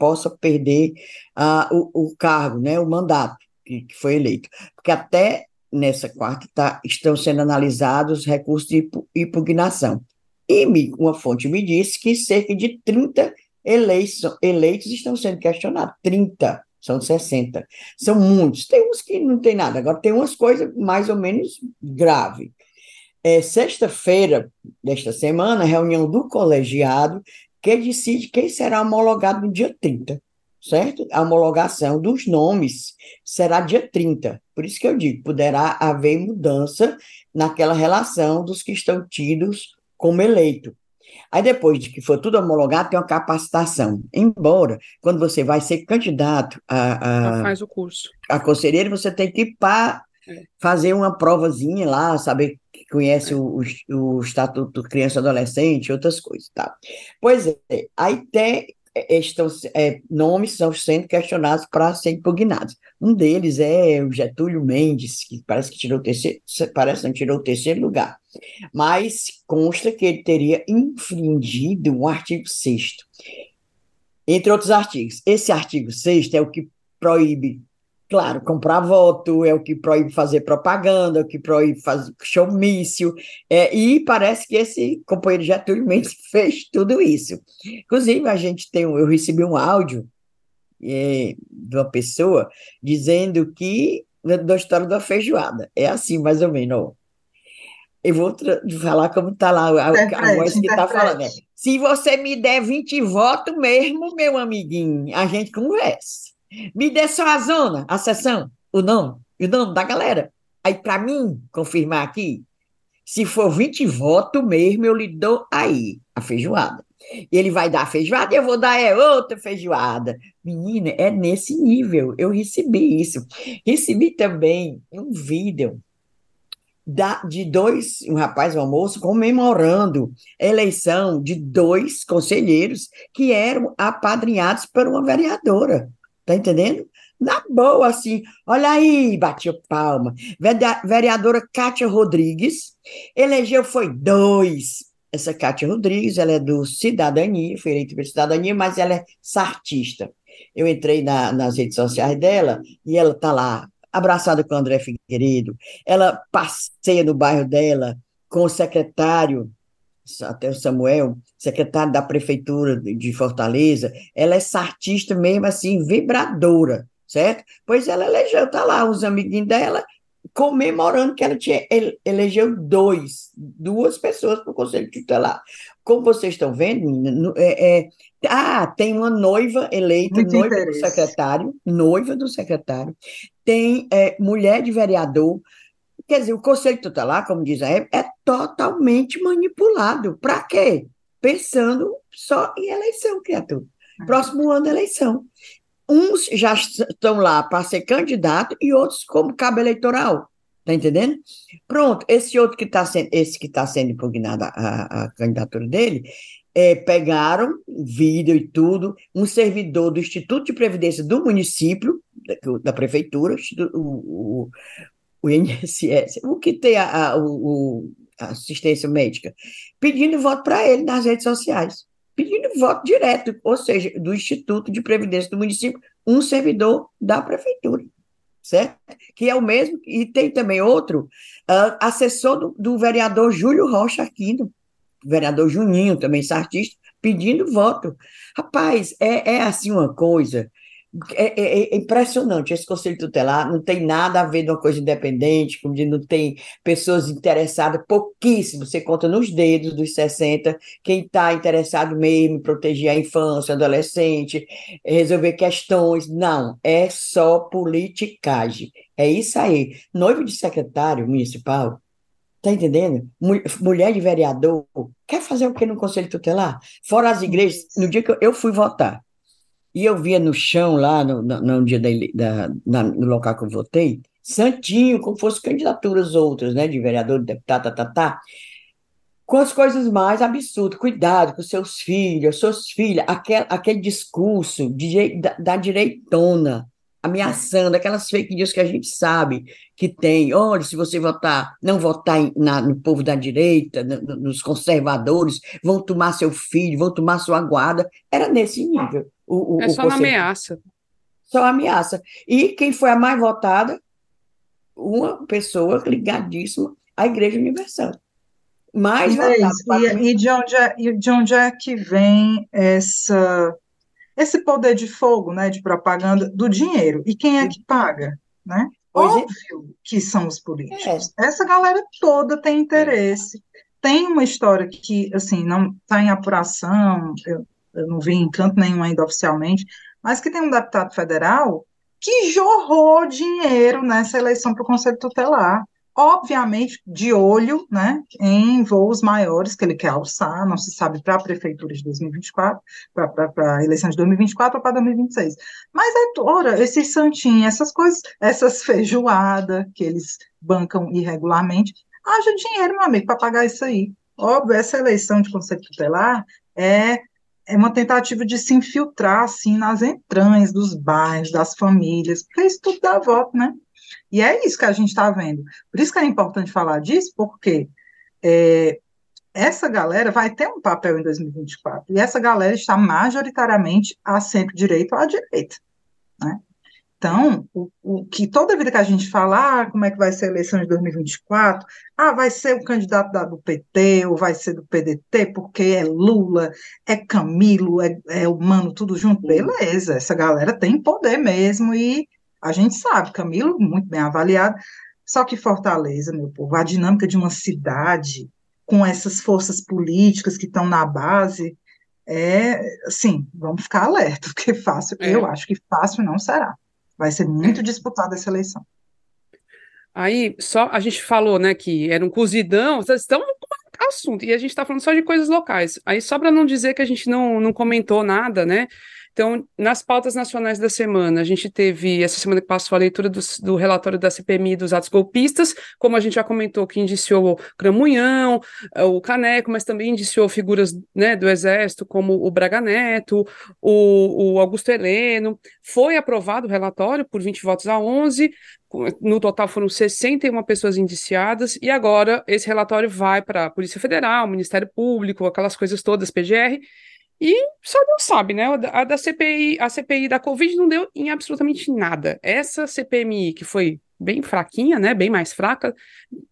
possa perder uh, o, o cargo, né, o mandato que, que foi eleito. Porque até nessa quarta tá, estão sendo analisados recursos de impugnação. E me, uma fonte me disse que cerca de 30 eleitos, eleitos estão sendo questionados. 30, são 60. São muitos. Tem uns que não tem nada. Agora, tem umas coisas mais ou menos graves. É, Sexta-feira desta semana, reunião do colegiado que decide quem será homologado no dia 30 certo? A homologação dos nomes será dia 30. Por isso que eu digo, poderá haver mudança naquela relação dos que estão tidos como eleito. Aí depois de que for tudo homologado, tem uma capacitação. Embora, quando você vai ser candidato a, a faz o curso. A conselheiro, você tem que ir para. Fazer uma provazinha lá, saber que conhece é. o, o, o Estatuto Criança e Adolescente, outras coisas, tá? Pois é, aí tem é, estão, é, nomes estão sendo questionados para ser impugnados. Um deles é o Getúlio Mendes, que parece que tirou o terceiro, parece não tirou o terceiro lugar, mas consta que ele teria infringido um artigo 6 entre outros artigos. Esse artigo 6 é o que proíbe Claro, comprar voto é o que proíbe fazer propaganda, é o que proíbe fazer showmício, é, e parece que esse companheiro Getúlio Mendes fez tudo isso. Inclusive, a gente tem, eu recebi um áudio é, de uma pessoa dizendo que, da história da feijoada, é assim, mais ou menos, eu vou falar como está lá a, a voz que está falando. Né? Se você me der 20 votos mesmo, meu amiguinho, a gente conversa. Me dê só a zona, a sessão, o nome, o nome da galera. Aí, para mim, confirmar aqui, se for 20 votos mesmo, eu lhe dou aí a feijoada. Ele vai dar a feijoada e eu vou dar é outra feijoada. Menina, é nesse nível. Eu recebi isso. Recebi também um vídeo da, de dois, um rapaz, um moço, comemorando a eleição de dois conselheiros que eram apadrinhados por uma vereadora. Tá entendendo? Na boa, assim, olha aí, bateu palma. Vereadora Kátia Rodrigues elegeu, foi dois. Essa Kátia Rodrigues, ela é do Cidadania, foi eleita pela Cidadania, mas ela é sartista. Eu entrei na, nas redes sociais dela e ela tá lá, abraçada com o André Figueiredo. Ela passeia no bairro dela com o secretário até o Samuel, secretário da prefeitura de Fortaleza, ela é artista mesmo assim, vibradora, certo? Pois ela elegeu, tá lá, os amiguinhos dela comemorando que ela tinha elegeu dois, duas pessoas para o Conselho Tutelar. Como vocês estão vendo, é, é, ah, tem uma noiva eleita, Muito noiva interesse. do secretário, noiva do secretário, tem é, mulher de vereador, Quer dizer, o Conselho Tutelar, como diz a é, é totalmente manipulado. Para quê? Pensando só em eleição, criatura. É. Próximo ano, eleição. Uns já estão lá para ser candidato e outros como cabo eleitoral. Tá entendendo? Pronto, esse outro que está sendo, esse que está sendo impugnada a, a candidatura dele, é, pegaram vídeo e tudo, um servidor do Instituto de Previdência do município, da, da prefeitura, o, o, o INSS, o que tem a, a, o, a assistência médica, pedindo voto para ele nas redes sociais, pedindo voto direto, ou seja, do Instituto de Previdência do município, um servidor da prefeitura, certo? Que é o mesmo, e tem também outro, uh, assessor do, do, vereador Júlio Rocha Aquino, vereador Juninho, também sartista, pedindo voto. Rapaz, é, é assim uma coisa é, é, é, impressionante esse conselho tutelar, não tem nada a ver de uma coisa independente, como de não tem pessoas interessadas, pouquíssimo, você conta nos dedos dos 60, quem está interessado mesmo em proteger a infância, adolescente, resolver questões, não, é só politicagem, é isso aí, noivo de secretário municipal, Tá entendendo? Mulher de vereador, quer fazer o que no Conselho Tutelar? Fora as igrejas, no dia que eu fui votar, e eu via no chão, lá no, no, no dia da, da na, no local que eu votei, santinho, como fossem candidaturas outras, né, de vereador, de deputado, tá, tá, tá, com as coisas mais absurdas. Cuidado com seus filhos, suas filhas, aquele, aquele discurso de, da, da direitona, ameaçando aquelas fake news que a gente sabe que tem. Olha, se você votar, não votar em, na, no povo da direita, no, nos conservadores, vão tomar seu filho, vão tomar sua guarda. Era nesse nível. O, o, é só uma ameaça. Só ameaça. E quem foi a mais votada? Uma pessoa ligadíssima à Igreja Universal. Mais e, votada, e, e, de onde é, e de onde é que vem essa, esse poder de fogo, né, de propaganda do dinheiro? E quem é que paga? Né? É. Óbvio é. que são os políticos. É. Essa galera toda tem interesse. Tem uma história que, assim, não está em apuração, eu eu não vi em canto nenhum ainda oficialmente, mas que tem um deputado federal que jorrou dinheiro nessa eleição para o Conselho Tutelar, obviamente de olho né, em voos maiores que ele quer alçar, não se sabe para a prefeitura de 2024, para a eleição de 2024 ou para 2026. Mas é, ora, esses santinhos, essas coisas, essas feijoadas que eles bancam irregularmente, haja dinheiro, meu amigo, para pagar isso aí. Óbvio, essa eleição de Conselho Tutelar é é uma tentativa de se infiltrar, assim, nas entranhas dos bairros, das famílias, porque isso tudo dá voto, né? E é isso que a gente está vendo. Por isso que é importante falar disso, porque é, essa galera vai ter um papel em 2024, e essa galera está majoritariamente a centro-direita ou à direita? Então, o, o, que toda vida que a gente fala, ah, como é que vai ser a eleição de 2024, ah, vai ser o candidato da, do PT ou vai ser do PDT, porque é Lula, é Camilo, é, é o Mano, tudo junto, beleza, essa galera tem poder mesmo e a gente sabe, Camilo, muito bem avaliado, só que Fortaleza, meu povo, a dinâmica de uma cidade com essas forças políticas que estão na base, é, assim, vamos ficar alerta, porque fácil, é. eu acho que fácil não será. Vai ser muito disputada essa eleição. Aí, só a gente falou, né, que era um cozidão, vocês estão assunto, e a gente está falando só de coisas locais. Aí, só para não dizer que a gente não, não comentou nada, né, então, nas pautas nacionais da semana, a gente teve, essa semana que passou, a leitura do, do relatório da CPMI dos atos golpistas, como a gente já comentou, que indiciou o Cramunhão, eh, o Caneco, mas também indiciou figuras né, do Exército, como o Braga Neto, o, o Augusto Heleno. Foi aprovado o relatório por 20 votos a 11, no total foram 61 pessoas indiciadas, e agora esse relatório vai para a Polícia Federal, Ministério Público, aquelas coisas todas, PGR, e só não sabe, né? A da CPI, a CPI da Covid não deu em absolutamente nada. Essa CPMI, que foi bem fraquinha, né? Bem mais fraca,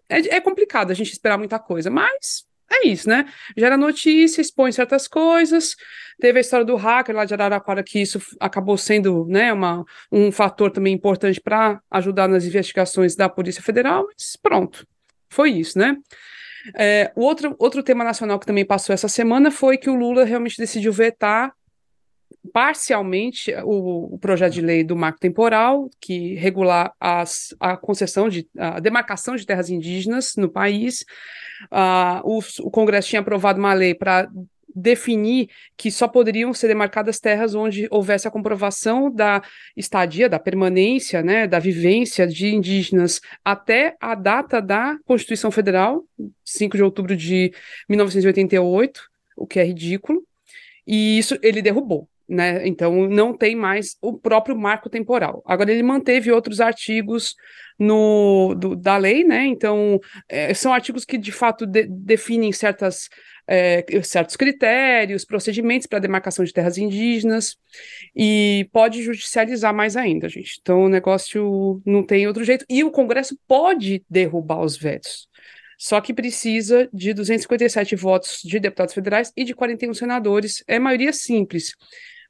é, é complicado a gente esperar muita coisa, mas é isso, né? Gera notícia, expõe certas coisas. Teve a história do hacker lá de Araraquara, que isso acabou sendo né, uma, um fator também importante para ajudar nas investigações da Polícia Federal, mas pronto, foi isso, né? É, o outro, outro tema nacional que também passou essa semana foi que o Lula realmente decidiu vetar parcialmente o, o, projeto de lei do marco temporal, que regular as, a concessão de a demarcação de terras indígenas no país. Uh, o, o Congresso tinha aprovado uma lei para definir que só poderiam ser demarcadas terras onde houvesse a comprovação da estadia, da permanência, né, da vivência de indígenas até a data da Constituição Federal, 5 de outubro de 1988, o que é ridículo, e isso ele derrubou. Né? Então não tem mais o próprio marco temporal. Agora ele manteve outros artigos no, do, da lei, né? Então é, são artigos que de fato de, definem certas é, certos critérios, procedimentos para demarcação de terras indígenas, e pode judicializar mais ainda, gente. Então o negócio não tem outro jeito. E o Congresso pode derrubar os vetos. Só que precisa de 257 votos de deputados federais e de 41 senadores. É maioria simples.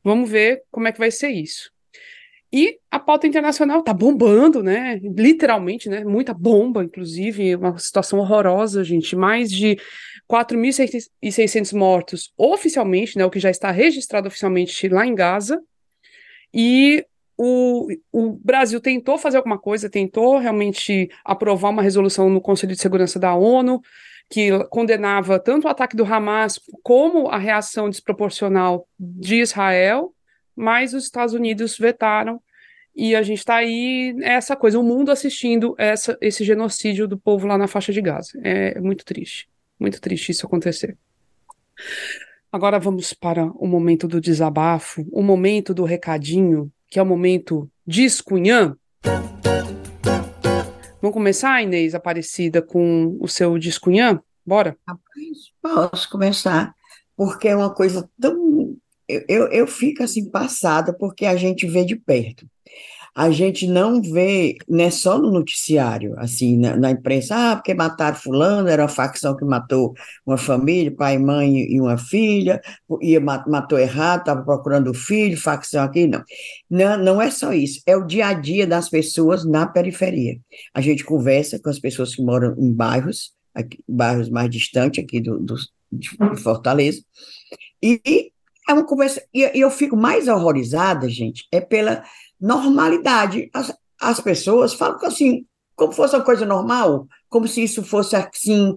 Vamos ver como é que vai ser isso. E a pauta internacional tá bombando, né? Literalmente, né? Muita bomba, inclusive, uma situação horrorosa, gente. Mais de 4.600 mortos oficialmente, né? O que já está registrado oficialmente lá em Gaza. E o, o Brasil tentou fazer alguma coisa, tentou realmente aprovar uma resolução no Conselho de Segurança da ONU que condenava tanto o ataque do Hamas como a reação desproporcional de Israel mas os Estados Unidos vetaram e a gente está aí é essa coisa, o mundo assistindo essa, esse genocídio do povo lá na faixa de Gaza. É muito triste, muito triste isso acontecer. Agora vamos para o momento do desabafo, o momento do recadinho, que é o momento discunhã. Vamos começar, Inês Aparecida, com o seu discunhã? Bora? Posso começar, porque é uma coisa tão eu, eu fico assim passada porque a gente vê de perto. A gente não vê, não é só no noticiário, assim, na, na imprensa, ah, porque mataram fulano, era uma facção que matou uma família, pai, mãe e uma filha, e matou errado, estava procurando o filho, facção aqui, não. não. Não é só isso, é o dia a dia das pessoas na periferia. A gente conversa com as pessoas que moram em bairros, aqui, bairros mais distantes aqui do, do de Fortaleza, e é uma conversa. E eu fico mais horrorizada, gente, é pela normalidade. As, as pessoas falam assim, como fosse uma coisa normal, como se isso fosse assim,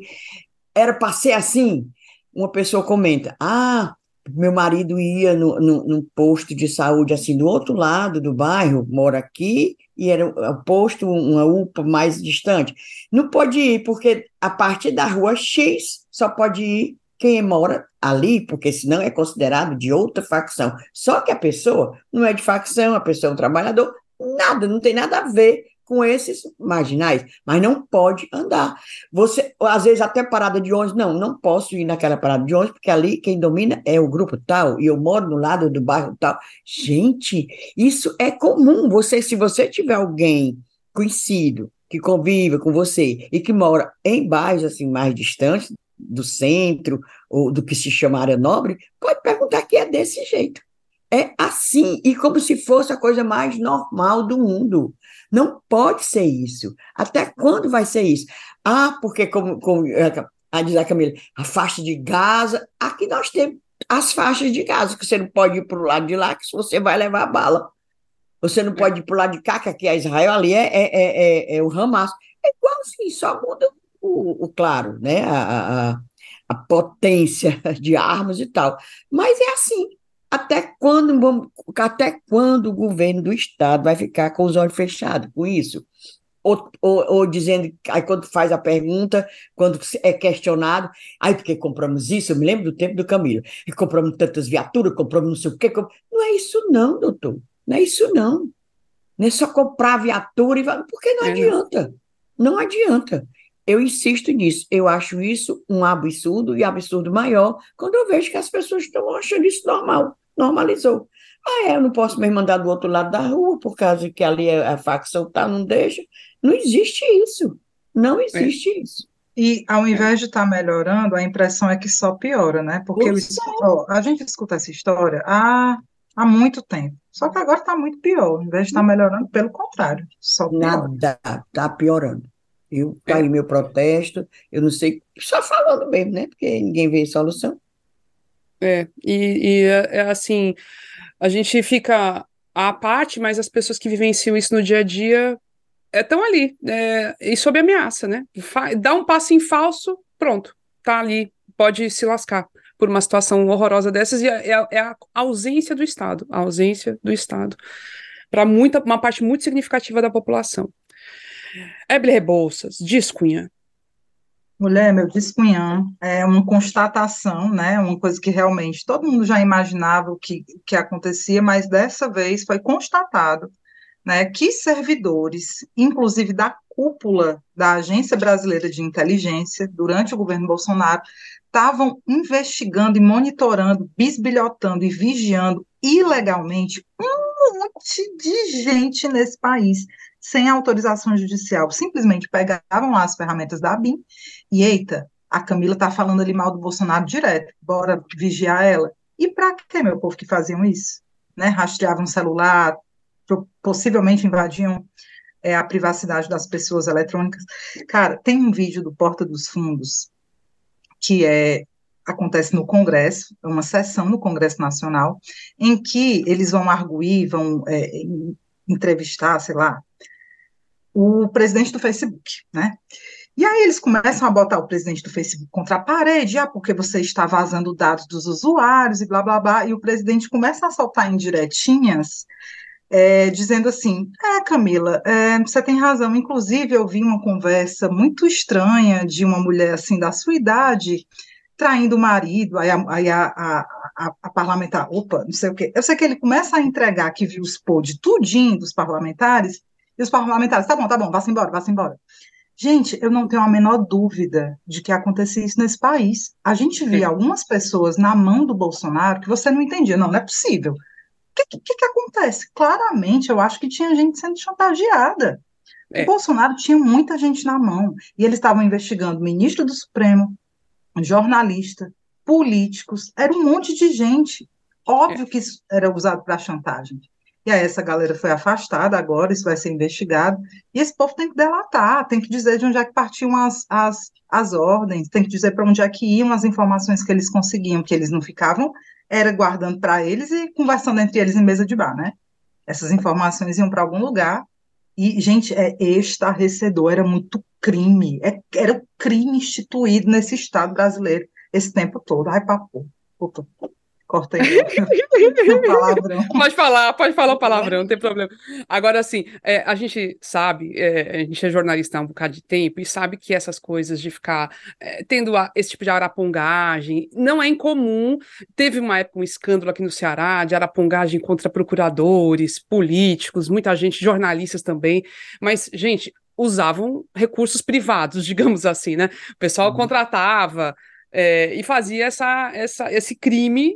era para ser assim. Uma pessoa comenta: Ah, meu marido ia no, no, num posto de saúde assim do outro lado do bairro, mora aqui, e era um posto, uma UPA mais distante. Não pode ir, porque a partir da rua X só pode ir quem mora ali, porque senão é considerado de outra facção. Só que a pessoa não é de facção, a pessoa é um trabalhador, nada, não tem nada a ver com esses marginais, mas não pode andar. Você, às vezes, até parada de ônibus, não, não posso ir naquela parada de ônibus, porque ali quem domina é o grupo tal, e eu moro no lado do bairro tal. Gente, isso é comum. Você, se você tiver alguém conhecido, que convive com você e que mora em bairros assim mais distantes do centro ou do que se chama área nobre, pode perguntar que é desse jeito. É assim, e como se fosse a coisa mais normal do mundo. Não pode ser isso. Até quando vai ser isso? Ah, porque, como, como a diz a Camila, a faixa de Gaza, aqui nós temos as faixas de Gaza, que você não pode ir para o lado de lá, que você vai levar bala. Você não pode ir para o lado de cá, que aqui é Israel, ali é, é, é, é o Hamas. É igual assim, só muda o, o claro, né? A, a, a potência de armas e tal. Mas é assim. Até quando, até quando o governo do Estado vai ficar com os olhos fechados com isso? Ou, ou, ou, dizendo, aí quando faz a pergunta, quando é questionado, aí porque compramos isso, eu me lembro do tempo do Camilo, e compramos tantas viaturas, compramos não sei o quê, não é isso não, doutor, não é isso não, não é só comprar viatura, e porque não é adianta, não. não adianta, eu insisto nisso, eu acho isso um absurdo e absurdo maior, quando eu vejo que as pessoas estão achando isso normal, normalizou. Ah, é, eu não posso me mandar do outro lado da rua, por causa que ali é a facção tá, não deixa. Não existe isso. Não é. existe é. isso. E ao invés de estar tá melhorando, a impressão é que só piora, né? Porque eu, ó, a gente escuta essa história há, há muito tempo. Só que agora está muito pior. Ao invés de estar tá melhorando, pelo contrário, só piora. Nada, está piorando. Eu tá meu protesto, eu não sei, só falando mesmo, né? Porque ninguém vê solução. É, e, e é, é, assim, a gente fica à parte, mas as pessoas que vivenciam isso no dia a dia estão é, ali, é, e sob ameaça, né? Dá um passo em falso, pronto, tá ali, pode se lascar por uma situação horrorosa dessas, e é, é, é a ausência do Estado, a ausência do Estado, para muita, uma parte muito significativa da população. Eble Rebouças, diz Cunha, Mulher, meu descunhã, é uma constatação, né? Uma coisa que realmente todo mundo já imaginava o que, que acontecia, mas dessa vez foi constatado né, que servidores, inclusive da cúpula da Agência Brasileira de Inteligência, durante o governo Bolsonaro, estavam investigando e monitorando, bisbilhotando e vigiando ilegalmente um monte de gente nesse país sem autorização judicial, simplesmente pegavam lá as ferramentas da ABIN e, eita, a Camila tá falando ali mal do Bolsonaro direto, bora vigiar ela. E para que, meu povo, que faziam isso? Né? Rastreavam celular, possivelmente invadiam é, a privacidade das pessoas eletrônicas. Cara, tem um vídeo do Porta dos Fundos que é acontece no Congresso, é uma sessão no Congresso Nacional, em que eles vão arguir, vão é, entrevistar, sei lá, o presidente do Facebook, né? E aí eles começam a botar o presidente do Facebook contra a parede, ah, porque você está vazando dados dos usuários e blá blá blá, e o presidente começa a soltar indiretinhas, é, dizendo assim, é, Camila, é, você tem razão, inclusive eu vi uma conversa muito estranha de uma mulher assim da sua idade, traindo o marido, aí a, aí a, a, a, parlamentar, opa, não sei o quê, eu sei que ele começa a entregar que viu os pod tudinho dos parlamentares, e os parlamentares, tá bom, tá bom, vá-se embora, vá-se embora. Gente, eu não tenho a menor dúvida de que acontecia isso nesse país. A gente via algumas pessoas na mão do Bolsonaro que você não entendia. Não, não é possível. O que, que, que acontece? Claramente, eu acho que tinha gente sendo chantageada. É. O Bolsonaro tinha muita gente na mão. E eles estavam investigando ministro do Supremo, jornalista, políticos, era um monte de gente. Óbvio é. que isso era usado para chantagem. E aí essa galera foi afastada agora, isso vai ser investigado. E esse povo tem que delatar, tem que dizer de onde é que partiam as, as, as ordens, tem que dizer para onde é que iam as informações que eles conseguiam, que eles não ficavam, era guardando para eles e conversando entre eles em mesa de bar, né? Essas informações iam para algum lugar. E, gente, é estarrecedor, era muito crime, é, era crime instituído nesse Estado brasileiro esse tempo todo. Ai, papo, Corta aí. palavrão. Pode falar, pode falar o palavrão, não tem problema. Agora, assim, é, a gente sabe, é, a gente é jornalista há um bocado de tempo e sabe que essas coisas de ficar é, tendo a, esse tipo de arapongagem não é incomum. Teve uma época um escândalo aqui no Ceará de arapongagem contra procuradores, políticos, muita gente, jornalistas também. Mas, gente, usavam recursos privados, digamos assim, né? O pessoal uhum. contratava é, e fazia essa, essa, esse crime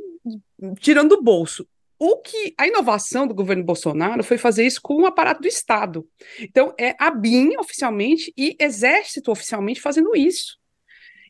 tirando do bolso. O que a inovação do governo Bolsonaro foi fazer isso com o aparato do Estado. Então, é a BIM oficialmente e Exército oficialmente fazendo isso.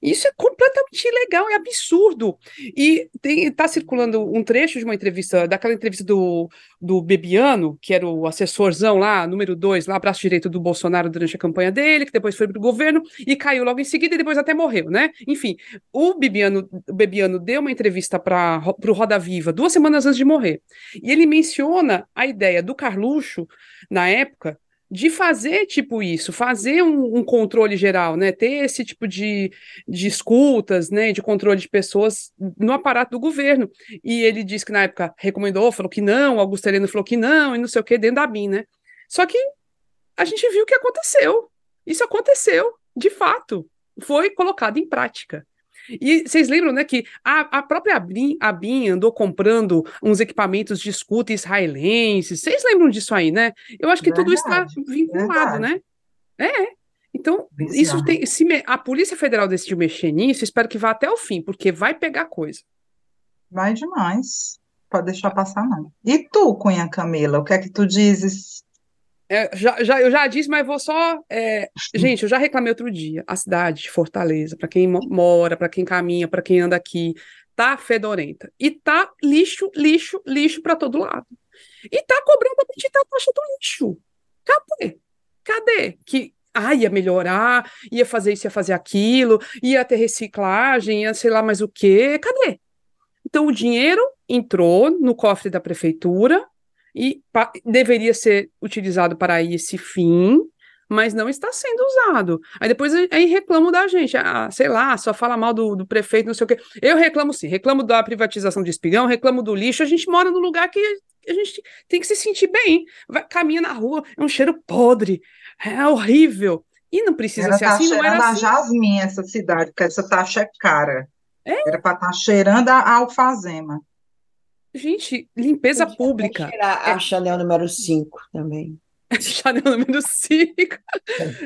Isso é completamente ilegal, é absurdo. E está circulando um trecho de uma entrevista, daquela entrevista do, do Bebiano, que era o assessorzão lá, número dois, lá, braço direito do Bolsonaro durante a campanha dele, que depois foi para o governo e caiu logo em seguida e depois até morreu, né? Enfim, o Bebiano, o Bebiano deu uma entrevista para o Roda Viva duas semanas antes de morrer. E ele menciona a ideia do Carluxo, na época, de fazer tipo isso, fazer um, um, controle geral, né? Ter esse tipo de, de escutas, né? De controle de pessoas no aparato do governo. E ele disse que na época recomendou, falou que não, Augusto Heleno falou que não, e não sei o que, dentro da BIM, né? Só que a gente viu o que aconteceu. Isso aconteceu, de fato. Foi colocado em prática. E vocês lembram, né, que a, a própria Abin, Abin andou comprando uns equipamentos de escuta israelenses. Vocês lembram disso aí, né? Eu acho que verdade, tudo está vinculado, verdade. né? É. Então, isso tem. Se me, a Polícia Federal decidiu mexer nisso, espero que vá até o fim, porque vai pegar coisa. Vai demais. Pode deixar passar, não. E tu, Cunha Camila, o que é que tu dizes é, já, já, eu já disse, mas vou só. É, gente, eu já reclamei outro dia. A cidade de Fortaleza, para quem mora, para quem caminha, para quem anda aqui, tá fedorenta. E tá lixo, lixo, lixo para todo lado. E tá cobrando a bendita taxa do lixo. Cadê? Cadê? Que ah, ia melhorar, ia fazer isso, ia fazer aquilo, ia ter reciclagem, ia sei lá mais o quê. Cadê? Então o dinheiro entrou no cofre da prefeitura, e deveria ser utilizado para esse fim, mas não está sendo usado. Aí depois aí reclamo da gente, ah, sei lá, só fala mal do, do, prefeito, não sei o quê. Eu reclamo sim, reclamo da privatização de espigão, reclamo do lixo. A gente mora num lugar que a gente tem que se sentir bem. Vai, caminha na rua, é um cheiro podre, é horrível. E não precisa era ser tá assim, não era assim. a jasmim essa cidade, porque essa taxa é cara. É? Era para estar tá cheirando a alfazema. Gente, limpeza Podia pública. É... a Chanel número 5 também. Chanel número 5.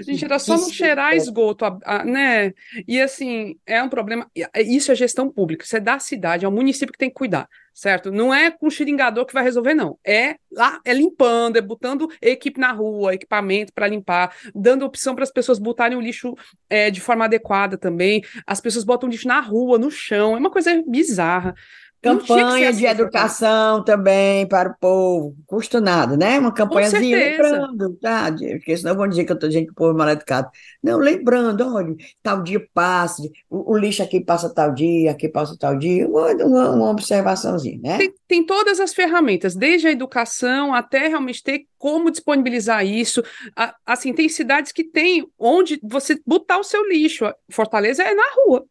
Gente, era só não cheirar esgoto, a, a, né? E assim, é um problema. É, isso é gestão pública, isso é da cidade, é o município que tem que cuidar, certo? Não é com xiringador que vai resolver, não. É lá, é limpando, é botando equipe na rua, equipamento para limpar, dando opção para as pessoas botarem o lixo é, de forma adequada também. As pessoas botam lixo na rua, no chão, é uma coisa bizarra. Campanha de assim, educação também para o povo, custa nada, né? Uma campanhazinha lembrando, tá? Porque senão vão dizer que eu estou dizendo que o povo é mal educado. Não, lembrando, olha, tal dia passa, o, o, lixo aqui passa tal dia, aqui passa tal dia, uma, uma, uma observaçãozinha, né? Tem, tem, todas as ferramentas, desde a educação até realmente ter como disponibilizar isso. A, assim, tem cidades que tem onde você botar o seu lixo. Fortaleza é na rua.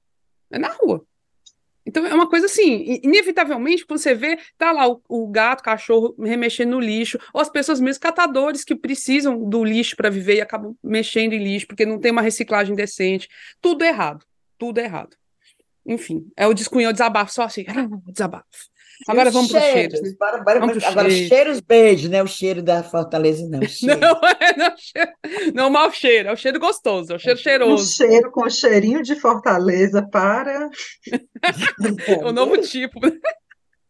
É na rua. Então é uma coisa assim, inevitavelmente, você vê, tá lá o, o gato, o cachorro remexendo no lixo, ou as pessoas mesmo catadores que precisam do lixo para viver e acabam mexendo em lixo porque não tem uma reciclagem decente. Tudo errado, tudo errado. Enfim, é o descunhão, o desabafo, só assim, desabafo. Agora vamos para os cheiros. Né? Para, para, vamos agora, cheiros. cheiros beijos, né? O cheiro da Fortaleza, não. Não, é, não, cheiro, não mau cheiro, é o cheiro gostoso, é o cheiro cheiroso. Um cheiro com cheirinho de Fortaleza para. o novo tipo.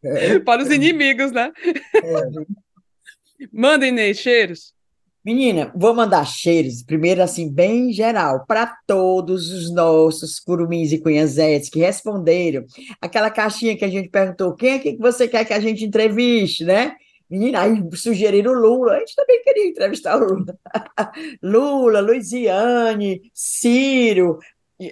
É, para os inimigos, né? É. Manda, Inês, cheiros. Menina, vou mandar cheiros, primeiro assim, bem geral, para todos os nossos curumins e cunhazetes que responderam aquela caixinha que a gente perguntou, quem é que você quer que a gente entreviste, né? Menina, aí sugeriram Lula, a gente também queria entrevistar o Lula. Lula, Luiziane, Ciro,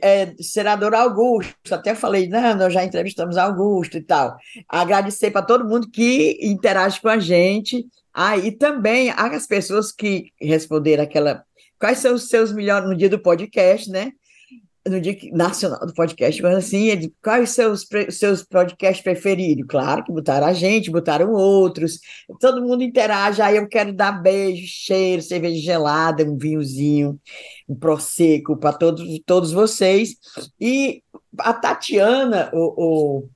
é, senador Augusto, até falei, não, nós já entrevistamos Augusto e tal. Agradecer para todo mundo que interage com a gente, ah, e também as pessoas que responderam aquela. Quais são os seus melhores no dia do podcast, né? no dia nacional do podcast, mas assim, quais os seus, seus podcasts preferidos? Claro que botaram a gente, botaram outros, todo mundo interage, aí eu quero dar beijo, cheiro, cerveja gelada, um vinhozinho, um prosecco para todos, todos vocês. E a Tatiana, o, o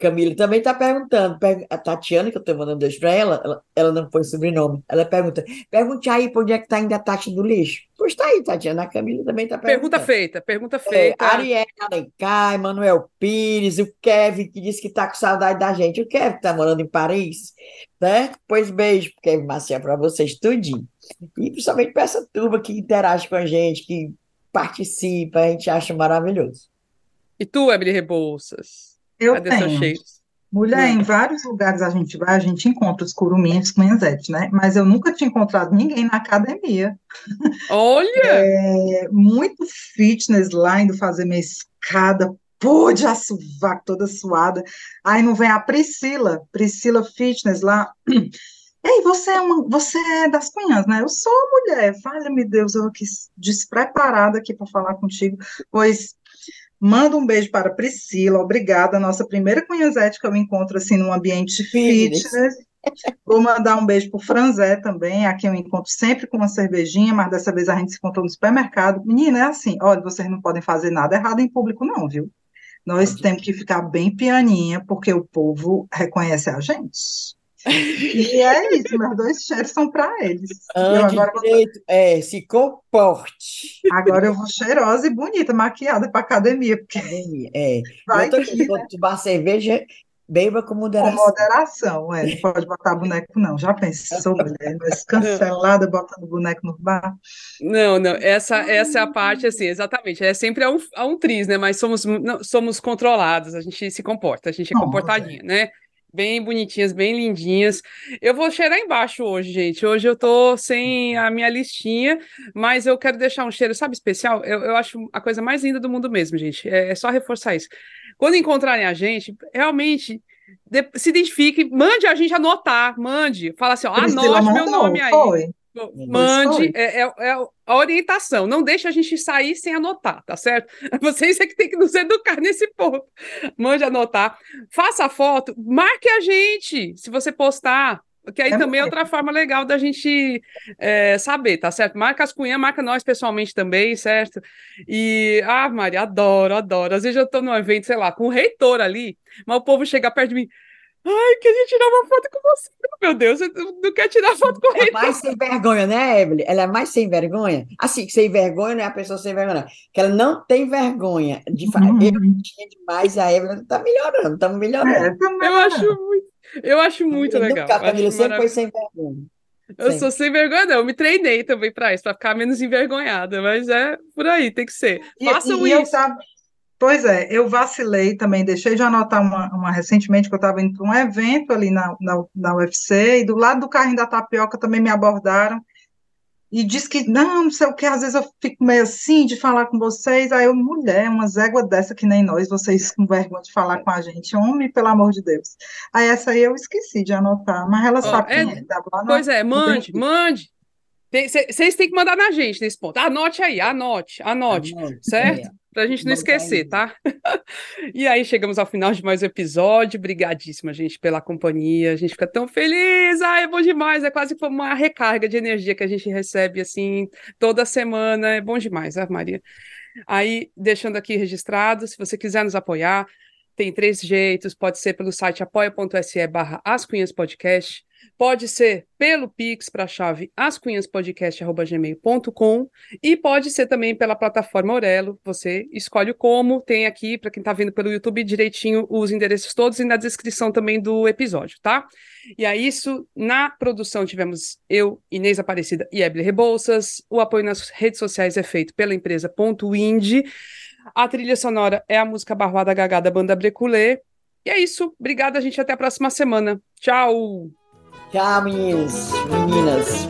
Camila também está perguntando. A Tatiana, que eu estou mandando beijo para ela, ela, ela não foi sobrenome. Ela pergunta: pergunte aí para onde é que está indo a taxa do lixo. Pois está aí, Tatiana. A Camila também está perguntando. Pergunta feita, pergunta é, feita. É, Ariel Alencar, Manuel Pires, o Kevin, que disse que está com saudade da gente. O Kevin está morando em Paris, né? Pois beijo, Kevin Maciel, para vocês, tudinho. E principalmente para essa turma que interage com a gente, que participa, a gente acha maravilhoso. E tu, Emily Rebouças? Eu Cadê tenho. Mulher, em vários lugares a gente vai, a gente encontra os curumins, cunhanzetes, né? Mas eu nunca tinha encontrado ninguém na academia. Olha! É, muito fitness lá, indo fazer minha escada, pô, de assovaco, toda suada. Aí não vem a Priscila, Priscila Fitness lá. Ei, você é, uma, você é das cunhas, né? Eu sou mulher, fale-me Deus, eu aqui despreparada aqui para falar contigo, pois Manda um beijo para Priscila, obrigada, nossa primeira cunhazete que eu encontro assim num ambiente fitness. fitness. Vou mandar um beijo para o Franzé também, aqui eu encontro sempre com uma cervejinha, mas dessa vez a gente se encontrou no supermercado. Menina, é assim, olha, vocês não podem fazer nada errado em público não, viu? Nós temos que ficar bem pianinha, porque o povo reconhece a gente. E é isso, meus dois cheiros são para eles. Ande agora direito, vou... é, se comporte. Agora eu vou cheirosa e bonita, maquiada para academia. Porque... É, Vai eu tô que, né? tomar cerveja, beba com moderação. Com moderação, é, não pode botar boneco não. Já pensou, mulher, mas cancelada botando boneco no bar? Não, não, essa, essa é a parte, assim, exatamente, é sempre a um, a um triz, né, mas somos, não, somos controlados, a gente se comporta, a gente é comportadinha, né? Bem bonitinhas, bem lindinhas. Eu vou cheirar embaixo hoje, gente. Hoje eu tô sem a minha listinha, mas eu quero deixar um cheiro, sabe, especial? Eu, eu acho a coisa mais linda do mundo mesmo, gente. É, é só reforçar isso. Quando encontrarem a gente, realmente se identifique, mande a gente anotar, mande. Fala assim, ó, anote meu nome aí. Foi. Mande, é, é, é, a orientação. Não deixe a gente sair sem anotar, tá certo? Vocês é que tem que nos educar nesse ponto. Mande anotar. Faça a foto, marque a gente se você postar. Que aí é também é outra forma legal da gente é, saber, tá certo? Marca as cunhas, marca nós pessoalmente também, certo? E, ah, Maria, adoro, adoro. Às vezes eu tô num evento, sei lá, com o reitor ali, mas o povo chega perto de mim. Ai, queria tirar uma foto com você. Meu Deus, você não quer tirar foto com ele. É mais sem vergonha, né, Evelyn? Ela é mais sem vergonha. Assim, sem vergonha não é a pessoa sem vergonha, não. Que ela não tem vergonha de fazer. Uhum. Eu tinha demais, a Evelyn tá melhorando, estamos melhorando. É, eu acho muito, eu acho muito eu legal. Nunca, a Camila sempre foi sem vergonha. Eu Sempre. sou sem vergonha, não. Eu me treinei também para isso, para ficar menos envergonhada, mas é por aí, tem que ser. Façam e, e isso. Eu tava, Pois é, eu vacilei também, deixei de anotar uma, uma recentemente que eu estava indo para um evento ali na, na, na UFC, e do lado do carrinho da tapioca também me abordaram, e diz que, não, não sei o que, às vezes eu fico meio assim de falar com vocês, aí eu, mulher, uma zégua dessa que nem nós, vocês com vergonha de falar com a gente, homem, pelo amor de Deus. Aí essa aí eu esqueci de anotar, mas ela oh, sabe é, quem é, tá lá Pois é, mande, mande. Vocês têm que mandar na gente nesse ponto. Anote aí, anote, anote, anote certo? É. Pra gente não esquecer, tá? e aí chegamos ao final de mais um episódio. Obrigadíssima, gente, pela companhia. A gente fica tão feliz. Ah, é bom demais. É quase como uma recarga de energia que a gente recebe assim toda semana. É bom demais, ah, Maria. Aí, deixando aqui registrado, se você quiser nos apoiar, tem três jeitos. Pode ser pelo site apoia.se barra Podcast Pode ser pelo Pix para a chave ascunhaspodcast.gmail.com e pode ser também pela plataforma Orelo. Você escolhe como. Tem aqui, para quem está vendo pelo YouTube, direitinho os endereços todos e na descrição também do episódio, tá? E é isso. Na produção tivemos eu, Inês Aparecida e Eble Rebouças. O apoio nas redes sociais é feito pela empresa Indie. A trilha sonora é a música Barroada Gagá da banda Breculê. E é isso. Obrigada, gente. Até a próxima semana. Tchau! Tchau, meninos, meninas.